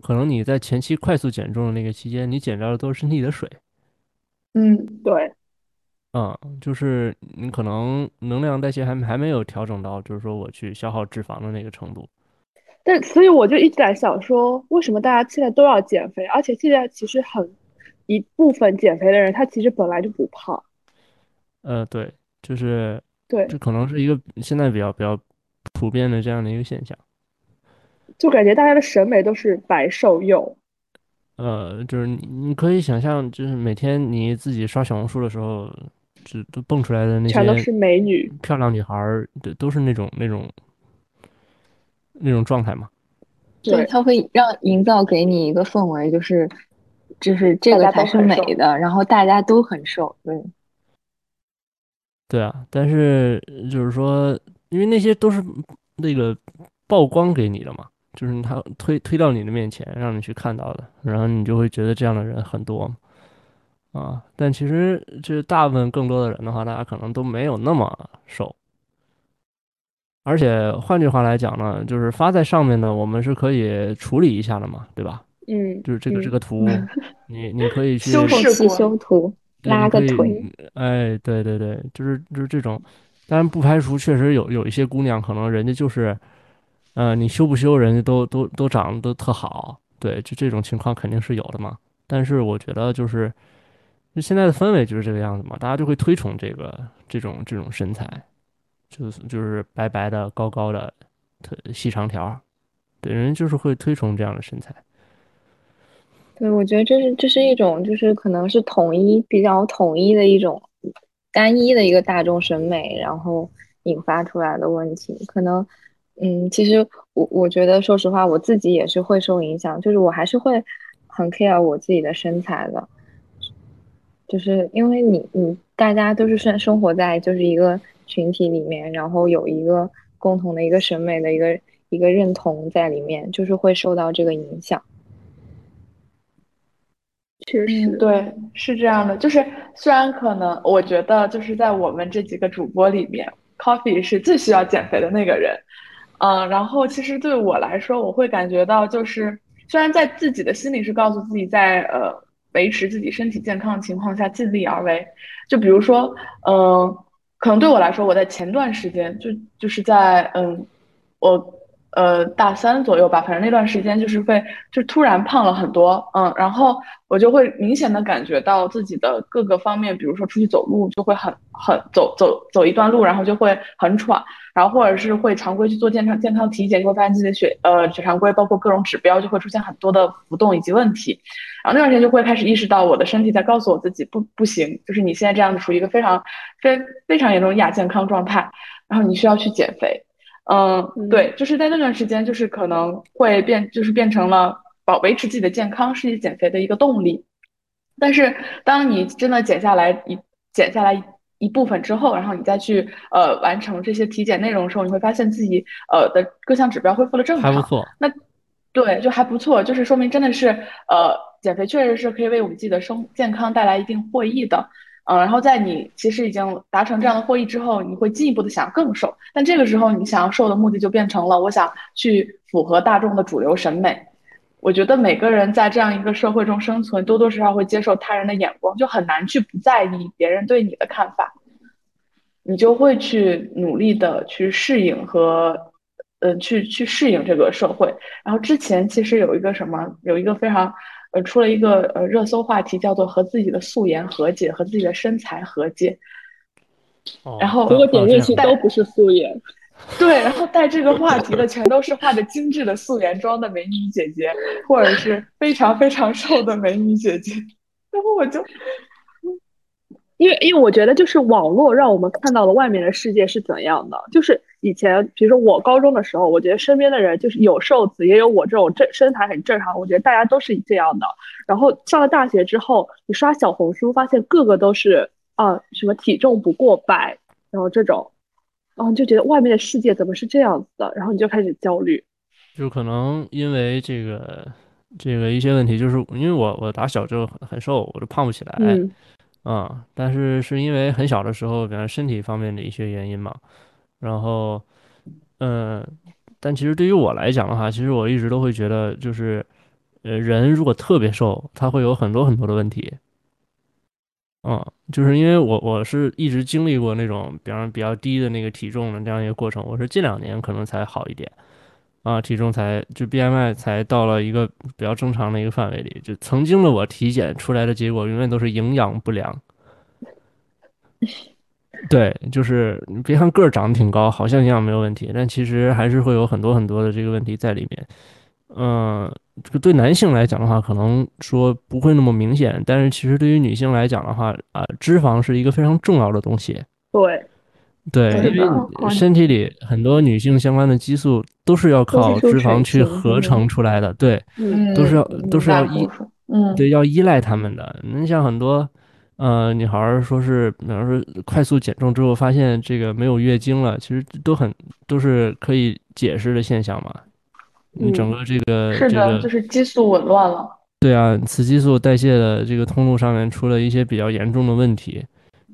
可能你在前期快速减重的那个期间，你减掉的都是身体里的水，嗯，对，嗯，就是你可能能量代谢还还没有调整到，就是说我去消耗脂肪的那个程度。但所以我就一直在想说，为什么大家现在都要减肥？而且现在其实很一部分减肥的人，他其实本来就不胖。呃，对，就是对，这可能是一个现在比较比较普遍的这样的一个现象。就感觉大家的审美都是白瘦幼。呃，就是你你可以想象，就是每天你自己刷小红书的时候，就都蹦出来的那些全都是美女漂亮女孩儿，都都是那种那种那种状态嘛。对它会让营造给你一个氛围，就是就是这个才是美的，然后大家都很瘦，对，对啊，但是就是说，因为那些都是那个曝光给你的嘛，就是他推推到你的面前，让你去看到的，然后你就会觉得这样的人很多，啊，但其实这大部分更多的人的话，大家可能都没有那么瘦，而且换句话来讲呢，就是发在上面的，我们是可以处理一下的嘛，对吧？嗯，就是这个嗯这个图，你你可以去修后期饰过修图对，拉个腿，哎，对对对，就是就是这种，当然不排除确实有有一些姑娘，可能人家就是，呃，你修不修，人家都都都长得都特好，对，就这种情况肯定是有的嘛。但是我觉得就是，就现在的氛围就是这个样子嘛，大家就会推崇这个这种这种身材，就是就是白白的、高高的、特细长条儿，对，人就是会推崇这样的身材。对，我觉得这是这是一种就是可能是统一比较统一的一种单一的一个大众审美，然后引发出来的问题。可能，嗯，其实我我觉得，说实话，我自己也是会受影响，就是我还是会很 care 我自己的身材的，就是因为你你大家都是生生活在就是一个群体里面，然后有一个共同的一个审美的一个一个认同在里面，就是会受到这个影响。确实，嗯，对，是这样的。就是虽然可能我觉得就是在我们这几个主播里面，Coffee 是最需要减肥的那个人，嗯，然后其实对我来说，我会感觉到就是虽然在自己的心里是告诉自己在呃维持自己身体健康的情况下尽力而为，就比如说，嗯、可能对我来说，我在前段时间就就是在嗯我呃大三左右吧，反正那段时间就是会就突然胖了很多，嗯，然后我就会明显的感觉到自己的各个方面，比如说出去走路就会很很走走走一段路，然后就会很喘，然后或者是会常规去做健康健康体检，就会发现自己的血呃血常规包括各种指标就会出现很多的浮动以及问题，然后那段时间就会开始意识到我的身体在告诉我自己不不行，就是你现在这样子处于一个非常非非常严重亚健康状态，然后你需要去减肥。嗯，对，就是在那段时间，就是可能会变，就是变成了保维持自己的健康是你减肥的一个动力。但是，当你真的减下来一减下来一部分之后，然后你再去呃完成这些体检内容的时候，你会发现自己呃的各项指标恢复了正常，还不错。那对，就还不错，就是说明真的是呃减肥确实是可以为我们自己的生健康带来一定获益的。嗯，然后在你其实已经达成这样的获益之后，你会进一步的想更瘦，但这个时候你想要瘦的目的就变成了我想去符合大众的主流审美。我觉得每个人在这样一个社会中生存，多多少少会接受他人的眼光，就很难去不在意别人对你的看法，你就会去努力的去适应和，呃，去去适应这个社会。然后之前其实有一个什么，有一个非常。呃，出了一个呃热搜话题，叫做和自己的素颜和解，和自己的身材和解。然后如果点进去都不是素颜，对，然后带这个话题的全都是化着精致的素颜妆的美女姐姐，或者是非常非常瘦的美女姐姐。然后我就。因为，因为我觉得就是网络让我们看到了外面的世界是怎样的。就是以前，比如说我高中的时候，我觉得身边的人就是有瘦子，也有我这种正身材很正常。我觉得大家都是这样的。然后上了大学之后，你刷小红书，发现个个都是啊，什么体重不过百，然后这种，然后你就觉得外面的世界怎么是这样子的？然后你就开始焦虑。就可能因为这个这个一些问题，就是因为我我打小就很很瘦，我就胖不起来。啊，但是是因为很小的时候，比方身体方面的一些原因嘛，然后，嗯，但其实对于我来讲的话，其实我一直都会觉得，就是，呃，人如果特别瘦，他会有很多很多的问题，嗯，就是因为我我是一直经历过那种，比方比较低的那个体重的这样一个过程，我是近两年可能才好一点。啊，体重才就 BMI 才到了一个比较正常的一个范围里。就曾经的我体检出来的结果永远都是营养不良。对，就是你别看个儿长得挺高，好像营养没有问题，但其实还是会有很多很多的这个问题在里面。嗯，这个对男性来讲的话，可能说不会那么明显，但是其实对于女性来讲的话，啊，脂肪是一个非常重要的东西。对。对，因为身体里很多女性相关的激素都是要靠脂肪去合成出来的，对，都是要都是要依，嗯，对，要依赖他们的。你像很多呃女孩说是，比方说快速减重之后发现这个没有月经了，其实都很都是可以解释的现象嘛。你整个这个是的，就是激素紊乱了。对啊，雌激素代谢的这个通路上面出了一些比较严重的问题。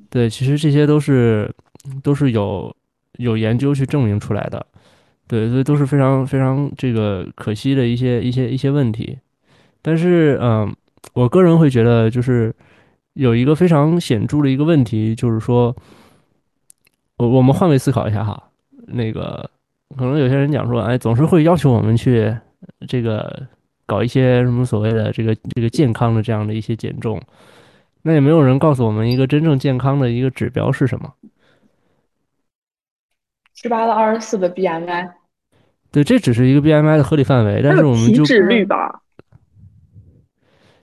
对，其实这些都是。都是有有研究去证明出来的，对，所以都是非常非常这个可惜的一些一些一些问题。但是，嗯，我个人会觉得，就是有一个非常显著的一个问题，就是说，我我们换位思考一下哈，那个可能有些人讲说，哎，总是会要求我们去这个搞一些什么所谓的这个这个健康的这样的一些减重，那也没有人告诉我们一个真正健康的一个指标是什么。十八到二十四的 BMI，对，这只是一个 BMI 的合理范围，但是我们就体脂率吧，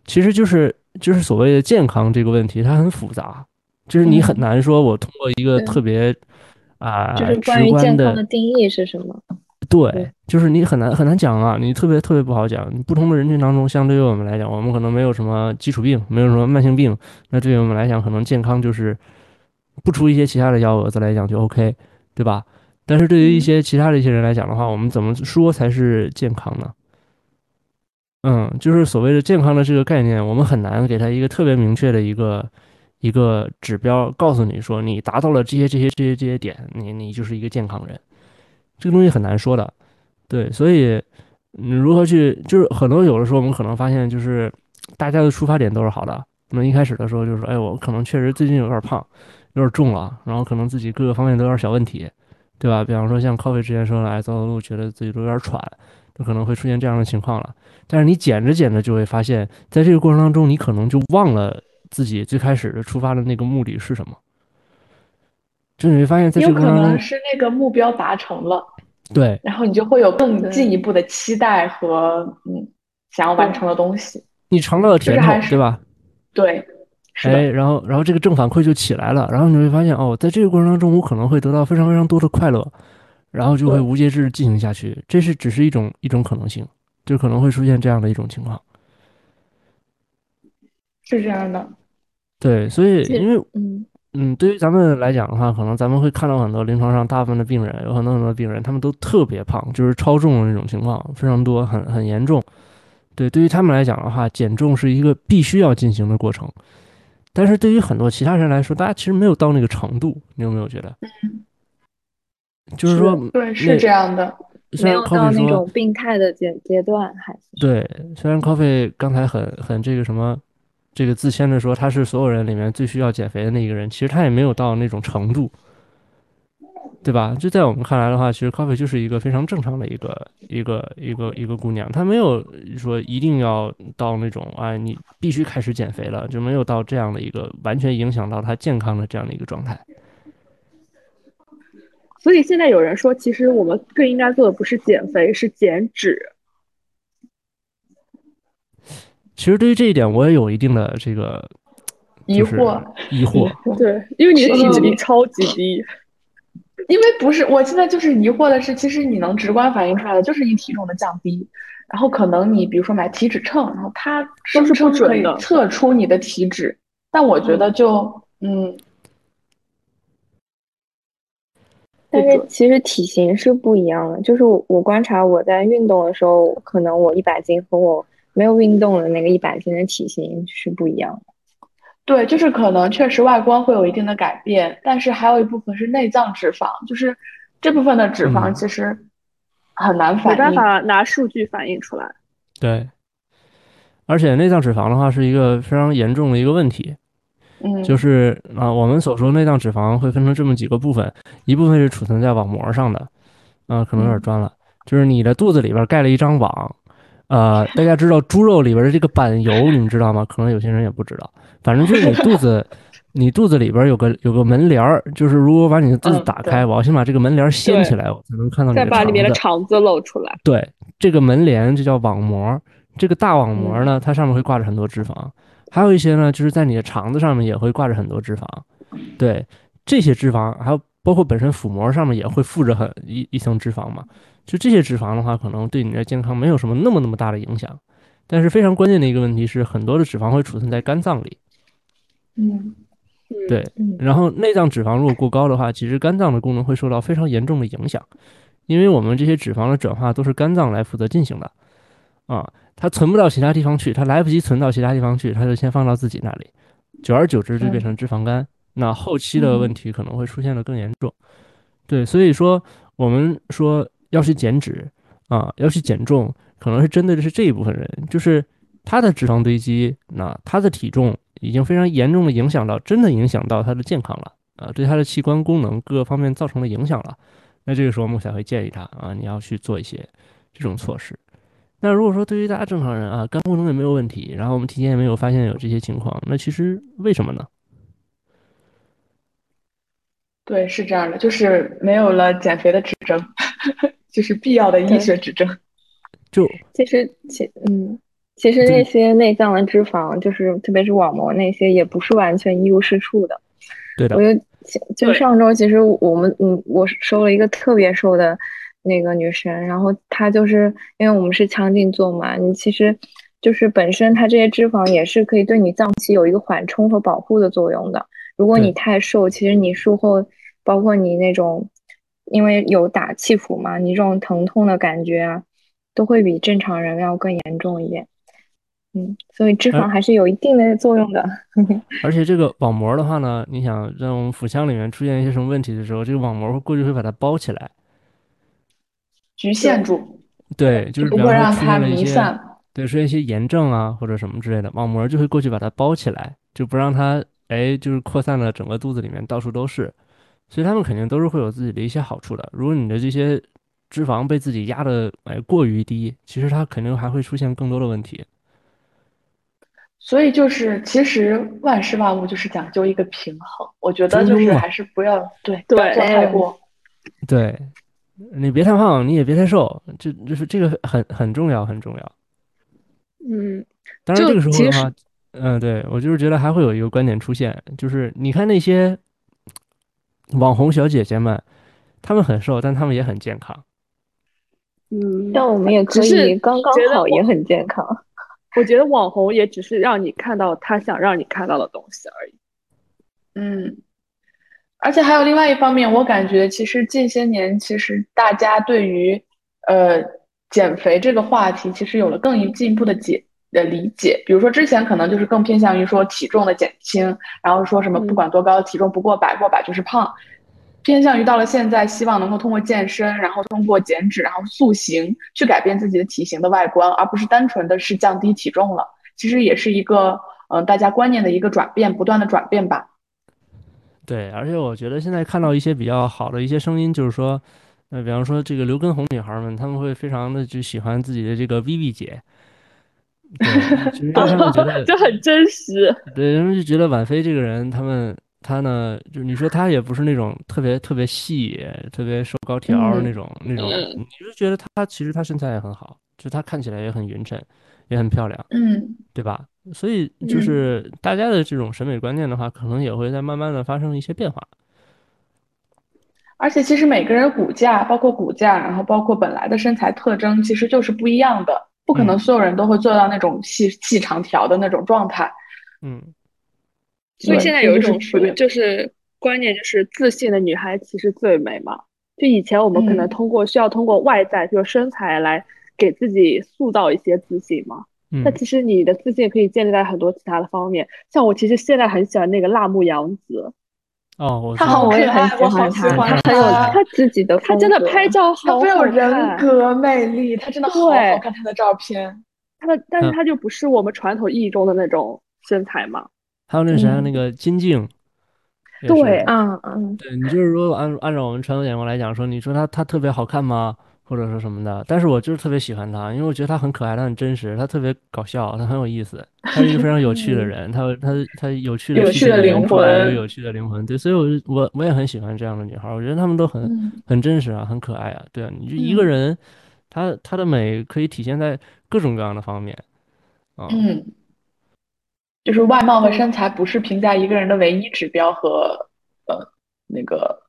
其实就是就是所谓的健康这个问题，它很复杂，就是你很难说，我通过一个特别啊，就是关于健康的定义是什么？对，就是你很难很难讲啊，你特别特别不好讲。你不同的人群当中，相对于我们来讲，我们可能没有什么基础病，没有什么慢性病，那对于我们来讲，可能健康就是不出一些其他的幺蛾子来讲就 OK，对吧？但是对于一些其他的一些人来讲的话，我们怎么说才是健康呢？嗯，就是所谓的健康的这个概念，我们很难给他一个特别明确的一个一个指标，告诉你说你达到了这些这些这些这些点，你你就是一个健康人。这个东西很难说的，对，所以你如何去，就是很多有的时候我们可能发现，就是大家的出发点都是好的。那一开始的时候就是说，哎，我可能确实最近有点胖，有点重了，然后可能自己各个方面都有点小问题。对吧？比方说像 Coffee 之前说的，哎，走走路觉得自己都有点喘，就可能会出现这样的情况了。但是你减着减着就会发现，在这个过程当中，你可能就忘了自己最开始的出发的那个目的是什么。就你会发现在这有可个过程当中，能是那个目标达成了，对然后你就会有更进一步的期待和嗯想要完成的东西。你尝到了甜头对吧？对，是哎，的，然后然后这个正反馈就起来了，然后你会发现哦，在这个过程当中，我可能会得到非常非常多的快乐，然后就会无节制进行下去。这是只是一种一种可能性，就可能会出现这样的一种情况。是这样的。对，所以因为嗯，嗯，对于咱们来讲的话，可能咱们会看到很多临床上大部分的病人，有很多很多病人，他们都特别胖，就是超重的那种情况非常多，很很严重。对，对于他们来讲的话，减重是一个必须要进行的过程。但是对于很多其他人来说，大家其实没有到那个程度，你有没有觉得？就是说，对，是这样的。没有到那种病态的阶阶段，还是对，虽然 Coffee 刚才很很这个什么，这个自谦的说他是所有人里面最需要减肥的那一个人，其实他也没有到那种程度，对吧？就在我们看来的话，其实 Coffee 就是一个非常正常的一个一个一个一个姑娘，她没有说一定要到那种啊，你必须开始减肥了，就没有到这样的一个完全影响到她健康的这样的一个状态。所以现在有人说，其实我们更应该做的不是减肥，是减脂。其实对于这一点，我也有一定的这个疑惑，疑惑。对，因为你的体脂嗯率超级低。因为不是，我现在就是疑惑的是，其实你能直观反映出来的就是你体重的降低，然后可能你比如说买体脂秤，然后它都是不准的测出你的体脂，但我觉得就嗯，但是其实体型是不一样的，就是我我观察我在运动的时候，可能我一百斤和我没有运动的那个一百斤的体型是不一样的。对，就是可能确实外观会有一定的改变，但是还有一部分是内脏脂肪，就是这部分的脂肪嗯其实很难没反映。办法拿数据反映出来。对，而且内脏脂肪的话是一个非常严重的一个问题，嗯，就是啊、我们所说内脏脂肪会分成这么几个部分，一部分是储存在网膜上的，啊、可能有点嗯专了，就是你的肚子里边盖了一张网，呃，大家知道猪肉里边的这个板油，你们知道吗？可能有些人也不知道，反正就是你肚子。你肚子里边有个有个门帘儿，就是如果把你的肚子嗯打开，我要先把这个门帘儿掀起来，我才能看到你的再把里面的肠子露出来。对，这个门帘就叫网膜。这个大网膜嗯呢，它上面会挂着很多脂肪，还有一些呢，就是在你的肠子上面也会挂着很多脂肪。对，这些脂肪还有包括本身腹膜上面也会附着很一一层脂肪嘛。就这些脂肪的话，可能对你的健康没有什么那么那么大的影响。但是非常关键的一个问题是，很多的脂肪会储存在肝脏里。嗯，嗯，对，嗯，然后内脏脂肪如果过高的话，其实肝脏的功能会受到非常严重的影响，因为我们这些脂肪的转化都是肝脏来负责进行的，啊，它存不到其他地方去，它来不及存到其他地方去，它就先放到自己那里，久而久之就变成脂肪肝，那后期的问题可能会出现的更严重。对，所以说我们说要去减脂啊，要去减重，可能是针对的是这一部分人，就是他的脂肪堆积，那他的体重已经非常严重的影响到，真的影响到他的健康了啊，对他的器官功能各个方面造成了影响了。那这个时候我们才会建议他啊，你要去做一些这种措施。那如果说对于大家正常人啊，肝功能也没有问题，然后我们体检也没有发现有这些情况，那其实为什么呢？对，是这样的，就是没有了减肥的指征，就是必要的医学指征。就其实其嗯，其实那些内脏的脂肪，就是特别是网膜那些，也不是完全一无是处的。对的我，就就上周，其实我们嗯，我收了一个特别瘦的那个女生，然后她就是因为我们是腔镜做嘛，你其实就是本身它这些脂肪也是可以对你脏器有一个缓冲和保护的作用的。如果你太瘦，其实你术后包括你那种，因为有打气腹嘛，你这种疼痛的感觉啊，都会比正常人要更严重一点。嗯，所以脂肪哎还是有一定的作用的。而且这个网膜的话呢，你想在我们腹腔里面出现一些什么问题的时候，这个网膜会过去会把它包起来，局限住，对，就是不会让它弥散。对，出现一些炎症啊或者什么之类的，网膜就会过去把它包起来，就不让它哎就是扩散了整个肚子里面到处都是。所以他们肯定都是会有自己的一些好处的。如果你的这些脂肪被自己压的哎过于低，其实它肯定还会出现更多的问题。所以就是，其实万事万物就是讲究一个平衡。我觉得就是还是不要对不要做太过。对，你别太胖，你也别太瘦，这就是这个很很重要，很重要。嗯，当然这个时候的话，嗯，对我就是觉得还会有一个观点出现，就是你看那些网红小姐姐们，她们很瘦，但她们也很健康。嗯，但我们也可以刚刚好，也很健康。我觉得网红也只是让你看到他想让你看到的东西而已。嗯，而且还有另外一方面，我感觉其实近些年，其实大家对于呃减肥这个话题，其实有了更进一步的解的理解。比如说之前可能就是更偏向于说体重的减轻，然后说什么不管多高，体重不过百，过百就是胖。偏向于到了现在，希望能够通过健身，然后通过减脂，然后塑形，去改变自己的体型的外观，而不是单纯的是降低体重了。其实也是一个，嗯、呃，大家观念的一个转变，不断的转变吧。对，而且我觉得现在看到一些比较好的一些声音，就是说，呃，比方说这个刘畊宏女孩们，她们会非常的就喜欢自己的这个 Vivi 姐，对，就是让他们觉得 这很真实。对，人们就觉得婉菲这个人，他们。她呢，就你说她也不是那种特别特别细、特别瘦高挑那种、嗯、那种，你就觉得她其实她身材也很好，就她看起来也很匀称，也很漂亮，嗯，对吧？所以就是大家的这种审美观念的话，可能也会在慢慢的发生一些变化。而且其实每个人骨架，包括骨架，然后包括本来的身材特征，其实就是不一样的，不可能所有人都会做到那种细细长条的那种状态。嗯。所以现在有一种就是观念，就是自信的女孩其实最美嘛。就以前我们可能通过需要通过外在，就是身材来给自己塑造一些自信嘛。嗯。那其实你的自信可以建立在很多其他的方面。像我其实现在很喜欢那个辣目洋子。哦，我他好我也很喜欢他，他。很有他自己的，他真的拍照好好有人格魅力，他真的好好看，他的照片。他的，但是他就不是我们传统意义中的那种身材嘛。还有那谁，那个金靖，对，嗯嗯，对你就是说按按照我们传统眼光来讲，说你说他他特别好看吗？或者说什么的？但是我就是特别喜欢她，因为我觉得她很可爱，她很真实，她特别搞笑，她很有意思，她是一个非常有趣的人，她她她有趣的有趣的灵魂，有有趣的灵魂，对，所以我我我也很喜欢这样的女孩，我觉得她们都很、嗯、很真实啊，很可爱啊，对啊，你就一个人，她她的美可以体现在各种各样的方面，啊，嗯。就是外貌和身材不是评价一个人的唯一指标和呃那个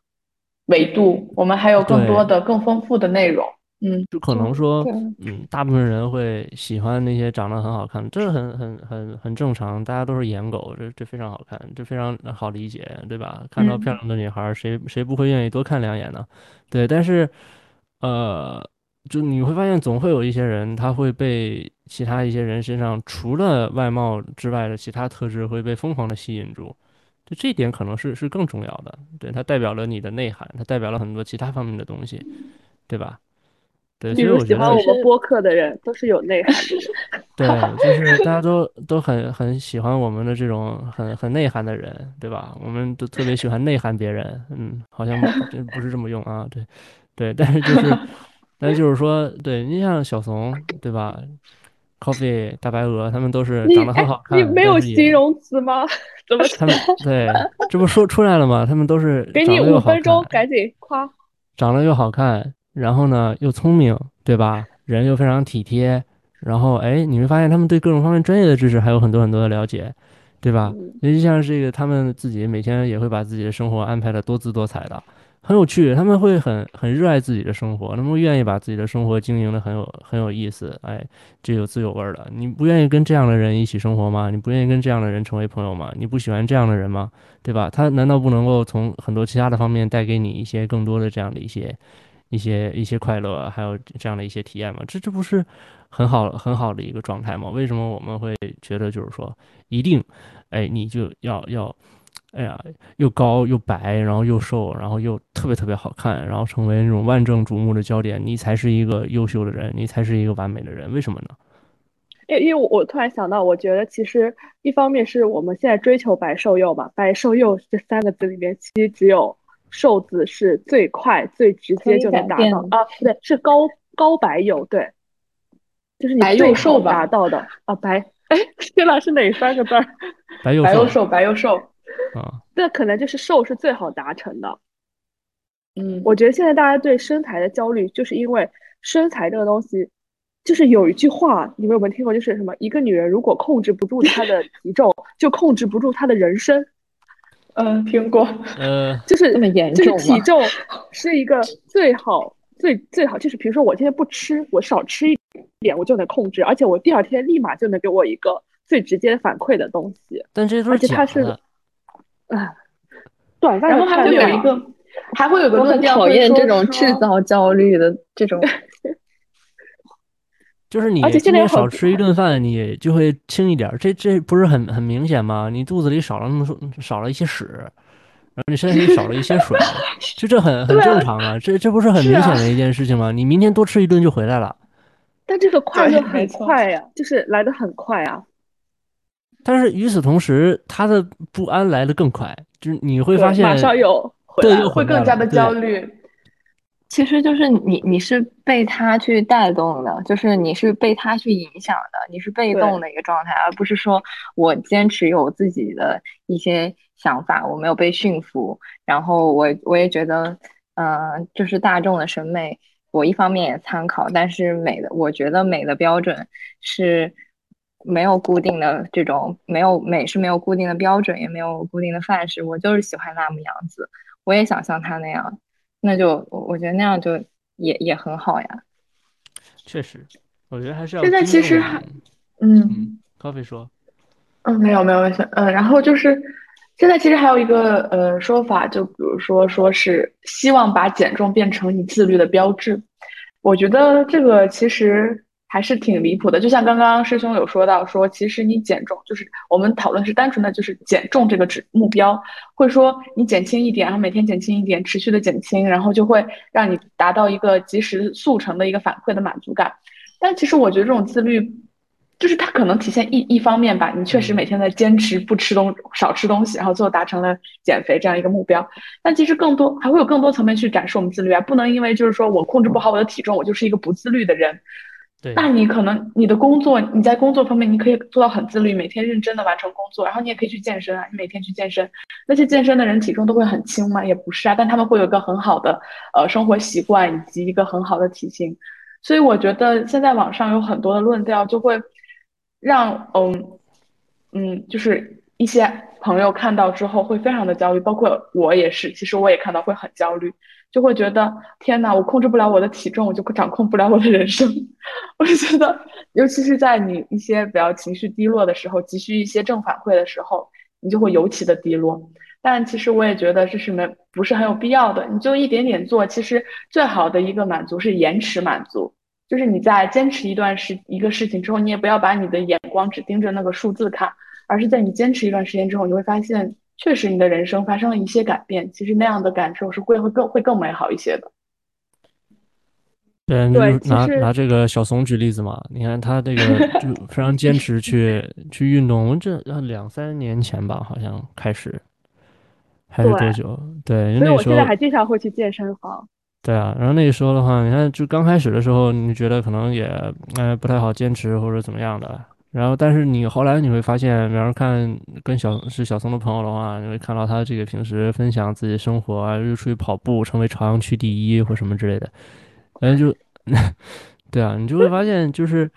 维度，我们还有更多的、更丰富的内容。嗯，就可能说，嗯，大部分人会喜欢那些长得很好看，这很很很很正常，大家都是颜狗，这这非常好看，这非常好理解，对吧？看到漂亮的女孩，谁谁不会愿意多看两眼呢？对，但是呃。就你会发现，总会有一些人，他会被其他一些人身上除了外貌之外的其他特质会被疯狂的吸引住，就这一点可能是是更重要的。对，它代表了你的内涵，它代表了很多其他方面的东西，对吧？对，所以我觉得喜欢我们播客的人都是有内涵的。对，就是大家都都很很喜欢我们的这种很很内涵的人，对吧？我们都特别喜欢内涵别人，嗯，好像不是这么用啊，对，对，但是就是。但是就是说，对你像小怂，对吧？Coffee 大白鹅，他们都是长得很好看。你没有形容词吗？怎么？他们对，这不说出来了吗？他们都是给你五分钟，赶紧夸。长得又好看，然后呢又聪明，对吧？人又非常体贴，然后哎，你会发现他们对各种方面专业的知识还有很多很多的了解，对吧？尤其像这个，他们自己每天也会把自己的生活安排的多姿多彩的。很有趣，他们会很很热爱自己的生活，他们愿意把自己的生活经营的很有很有意思，哎，这有滋有味儿的。你不愿意跟这样的人一起生活吗？你不愿意跟这样的人成为朋友吗？你不喜欢这样的人吗？对吧？他难道不能够从很多其他的方面带给你一些更多的这样的一些一些一些快乐，还有这样的一些体验吗？这这不是很好很好的一个状态吗？为什么我们会觉得就是说一定，哎，你就要要。哎呀，又高又白，然后又瘦，然后又特别特别好看，然后成为那种万众瞩目的焦点，你才是一个优秀的人，你才是一个完美的人，为什么呢？因因为我我突然想到，我觉得其实一方面是我们现在追求白瘦幼嘛，白瘦幼这三个字里面其实只有瘦字是最快最直接就能达到啊，不对，是高高白幼，对，就是你白幼瘦达到的啊，白哎，天呐，是哪三个字儿？白幼白幼瘦，白幼瘦啊，那可能就是瘦是最好达成的。嗯，我觉得现在大家对身材的焦虑，就是因为身材这个东西，就是有一句话，你们有没有听过？就是什么，一个女人如果控制不住她的体重，就控制不住她的人生。嗯，听过。嗯，就是这么严重就是体重是一个最好、最最好，就是比如说我今天不吃，我少吃一点，我就能控制，而且我第二天立马就能给我一个最直接反馈的东西。但这都是假的。啊，短暂。然后还会有一个。还会有个很讨厌这种制造焦虑的这种，就是你今天少吃一顿饭，你就会轻一点。这这不是很很明显吗？你肚子里少了那么少了一些屎，然后你身体里少了一些水，就这很很正常啊。这这不是很明显的一件事情吗？你明天多吃一顿就回来了。但这个快乐很快呀，就是来的很快啊。但是与此同时，他的不安来的更快，就是你会发现马上有。对，会更加的焦虑。其实就是你，你是被他去带动的，就是你是被他去影响的，你是被动的一个状态，而不是说我坚持有自己的一些想法，我没有被驯服。然后我我也觉得，嗯，就是大众的审美，我一方面也参考，但是美的，我觉得美的标准是没有固定的，这种没有美是没有固定的标准，也没有固定的范式，我就是喜欢辣目洋子。我也想像他那样，那就我觉得那样就也也很好呀。确实，我觉得还是要。现在其实还，嗯，Coffee 说，嗯，没有没有没有，嗯，然后就是现在其实还有一个呃说法，就比如说说是希望把减重变成你自律的标志。我觉得这个其实。还是挺离谱的，就像刚刚师兄有说到，说其实你减重就是我们讨论是单纯的就是减重这个指目标，会说你减轻一点，然后每天减轻一点，持续的减轻，然后就会让你达到一个及时速成的一个反馈的满足感。但其实我觉得这种自律，就是它可能体现一一方面吧，你确实每天在坚持不吃东少吃东西，然后最后达成了减肥这样一个目标。但其实更多还会有更多层面去展示我们自律啊，不能因为就是说我控制不好我的体重，我就是一个不自律的人。那你可能你的工作，你在工作方面你可以做到很自律，每天认真的完成工作，然后你也可以去健身啊，你每天去健身。那些健身的人体重都会很轻吗？也不是啊，但他们会有一个很好的呃生活习惯以及一个很好的体型。所以我觉得现在网上有很多的论调，就会让嗯嗯，就是一些朋友看到之后会非常的焦虑，包括我也是，其实我也看到会很焦虑。就会觉得天哪，我控制不了我的体重，我就掌控不了我的人生。我就觉得，尤其是在你一些比较情绪低落的时候，急需一些正反馈的时候，你就会尤其的低落。但其实我也觉得这是没不是很有必要的。你就一点点做，其实最好的一个满足是延迟满足，就是你在坚持一段时一个事情之后，你也不要把你的眼光只盯着那个数字看，而是在你坚持一段时间之后，你会发现。确实，你的人生发生了一些改变。其实那样的感受是会会更会更美好一些的。对，拿拿这个小怂举例子嘛，你看他这个 就非常坚持去去运动。这两三年前吧，好像开始，还是多久？对，所以我现在还经常会去健身房。对啊，然后那个时候的话，你看，就刚开始的时候，你觉得可能也哎不太好坚持或者怎么样的。然后，但是你后来你会发现，比方说看跟小是小松的朋友的话，你会看到他这个平时分享自己生活啊，又出去跑步，成为朝阳区第一或什么之类的，嗯，就，对啊，你就会发现，就是，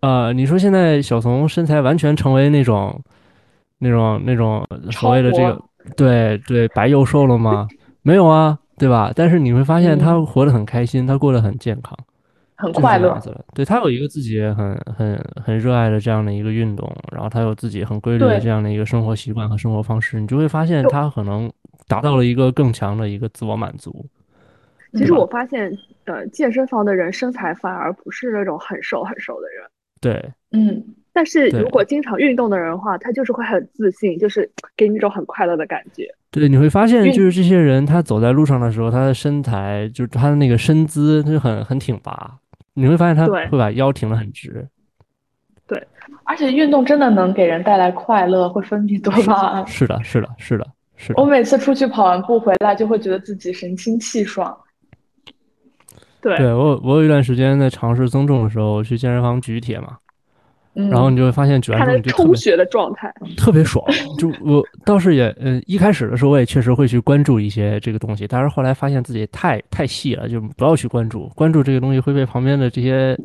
啊，你说现在小松身材完全成为那种，那种那种所谓的这个，对对，白又瘦了吗？没有啊，对吧？但是你会发现他活得很开心，他过得很健康。很快乐，对他有一个自己很很很热爱的这样的一个运动，然后他有自己很规律的这样的一个生活习惯和生活方式，你就会发现他可能达到了一个更强的一个自我满足。其实我发现，呃，健身房的人身材反而不是那种很瘦很瘦的人。对，嗯，但是如果经常运动的人的话，他就是会很自信，就是给你一种很快乐的感觉。对，你会发现，就是这些人他走在路上的时候，他的身材就是他的那个身姿他就很很挺拔。你会发现他会把腰挺得很直，对，而且运动真的能给人带来快乐，会分泌多巴胺。是的，是的，是的，是的我每次出去跑完步回来，就会觉得自己神清气爽。对对我我有一段时间在尝试增重的时候，去健身房举铁嘛，嗯，然后你就会发现举完看着之后你就特别充血的状态，特别爽。就我倒是也，呃，一开始的时候我也确实会去关注一些这个东西，但是后来发现自己太太细了，就不要去关注，关注这个东西会被旁边的这些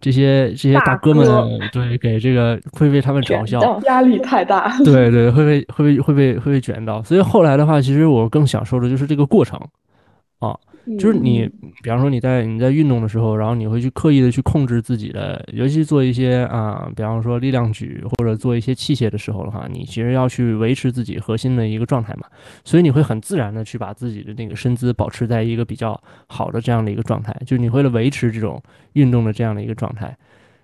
这些这些大大哥们哥对给这个会被他们嘲笑。压力太大。对对，会被会被会被会被卷到，所以后来的话，其实我更享受的就是这个过程，啊，就是你，比方说你在你在运动的时候，然后你会去刻意的去控制自己的，尤其做一些啊，比方说力量举或者做一些器械的时候的话，你其实要去维持自己核心的一个状态嘛，所以你会很自然的去把自己的那个身姿保持在一个比较好的这样的一个状态，就是你为了维持这种运动的这样的一个状态。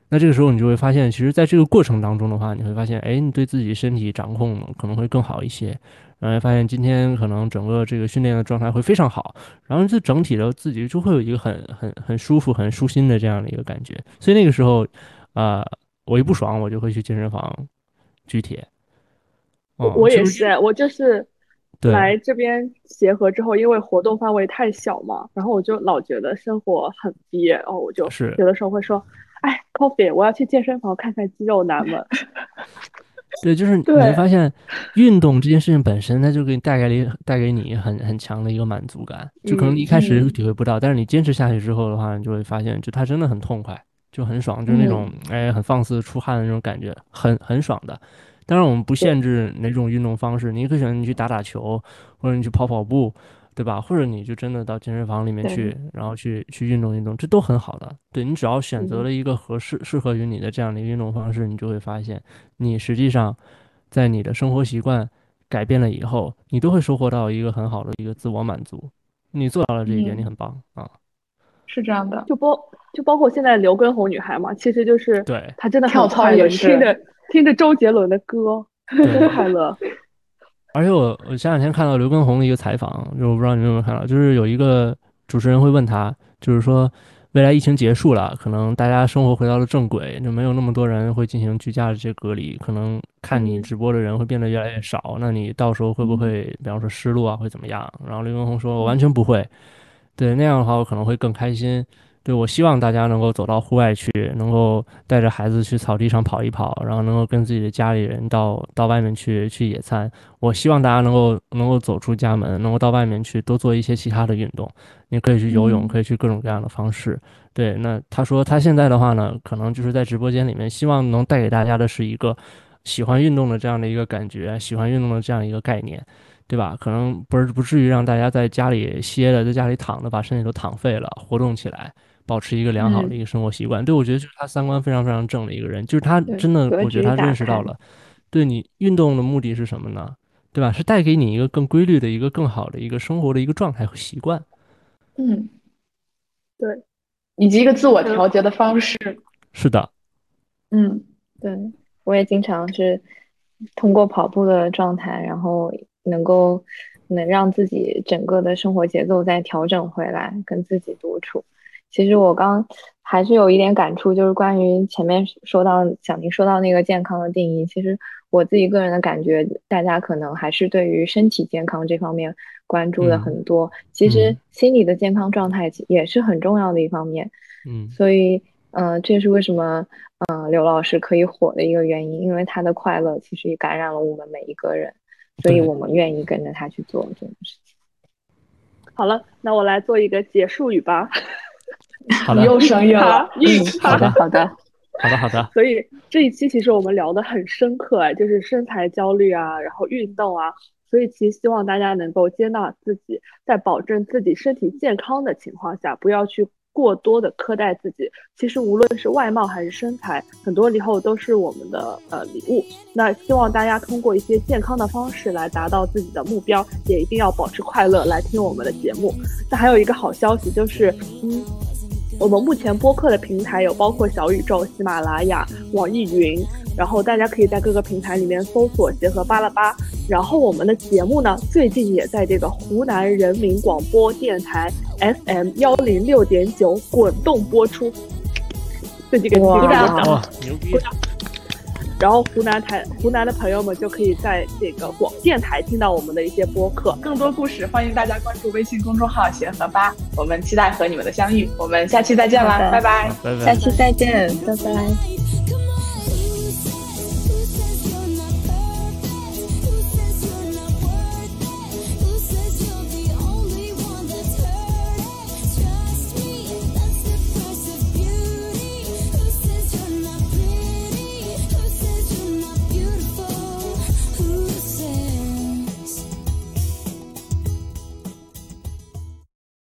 那这个时候你就会发现，其实在这个过程当中的话，你会发现，哎，你对自己身体掌控可能会更好一些，然后发现今天可能整个这个训练的状态会非常好，然后就整体的自己就会有一个很很很舒服、很舒心的这样的一个感觉。所以那个时候，啊、我一不爽，我就会去健身房举铁。我也是，我就是对来这边协和之后，因为活动范围太小嘛，然后我就老觉得生活很憋，然后我就是有的时候会说，哎，Coffee，我要去健身房看看肌肉男们。对，就是你会发现，运动这件事情本身，它就给你带给你带给你很很强的一个满足感。就可能你一开始嗯。体会不到，但是你坚持下去之后的话，你就会发现，就它真的很痛快，就很爽，就是那种、哎很放肆出汗的那种感觉，很很爽的。当然，我们不限制哪种运动方式，你可以选择你去打打球，或者你去跑跑步，对吧？或者你就真的到健身房里面去，然后去去运动运动，这都很好的。对你只要选择了一个合适、适合于你的这样的一个运动方式，你就会发现，你实际上在你的生活习惯改变了以后，你都会收获到一个很好的一个自我满足。你做到了这一点，嗯你很棒啊！是这样的，就包就包括现在刘畊宏女孩嘛，其实就是对她真的跳操也是听着听着周杰伦的歌，快乐。而且我我前两天看到刘畊宏的一个采访，就我不知道你们有没有看到，就是有一个主持人会问他，就是说未来疫情结束了，可能大家生活回到了正轨，就没有那么多人会进行居家的这些隔离，可能看你嗯直播的人会变得越来越少，那你到时候会不会，比方说失落啊，会怎么样？然后刘畊宏说，我完全不会，对那样的话我可能会更开心。对，我希望大家能够走到户外去，能够带着孩子去草地上跑一跑，然后能够跟自己的家里人到到外面去去野餐。我希望大家能够能够走出家门，能够到外面去多做一些其他的运动。你可以去游泳，嗯可以去各种各样的方式。对，那他说他现在的话呢，可能就是在直播间里面，希望能带给大家的是一个喜欢运动的这样的一个感觉，喜欢运动的这样一个概念。对吧？可能不是不至于让大家在家里歇着，在家里躺着，把身体都躺废了，活动起来，保持一个良好的一个生活习惯。对我觉得就是他三观非常非常正的一个人，就是他真的，我觉得他认识到了，对你运动的目的是什么呢？对吧？是带给你一个更规律的一个更好的一个生活的一个状态和习惯。嗯，对，以及一个自我调节的方式。是的，嗯，对，我也经常是通过跑步的状态，然后能够能让自己整个的生活节奏再调整回来，跟自己独处。其实我刚还是有一点感触，就是关于前面说到小宁说到那个健康的定义，其实我自己个人的感觉，大家可能还是对于身体健康这方面关注的嗯很多，其实嗯心理的健康状态也是很重要的一方面。嗯，所以，嗯、这也是为什么，嗯、刘老师可以火的一个原因，因为他的快乐其实也感染了我们每一个人，所以我们愿意跟着他去做这件事情。好了，那我来做一个结束语吧。好的，又生硬了好。嗯，好的，好的，好的，好的，所以这一期其实我们聊得很深刻，哎，就是身材焦虑啊，然后运动啊，所以其实希望大家能够接纳自己，在保证自己身体健康的情况下，不要去过多的苛待自己。其实无论是外貌还是身材，很多以后都是我们的呃礼物。那希望大家通过一些健康的方式来达到自己的目标，也一定要保持快乐来听我们的节目。那还有一个好消息就是，嗯。我们目前播客的平台有包括小宇宙、喜马拉雅、网易云，然后大家可以在各个平台里面搜索“协和巴拉巴”。然后我们的节目呢，最近也在这个湖南人民广播电台 FM 幺零六点九滚动播出。自己给鼓掌。哇，牛逼！然后湖南台湖南的朋友们就可以在这个广电台听到我们的一些播客。更多故事，欢迎大家关注微信公众号“协和吧”，我们期待和你们的相遇。我们下期再见啦，拜拜，拜拜，下期再见，拜拜。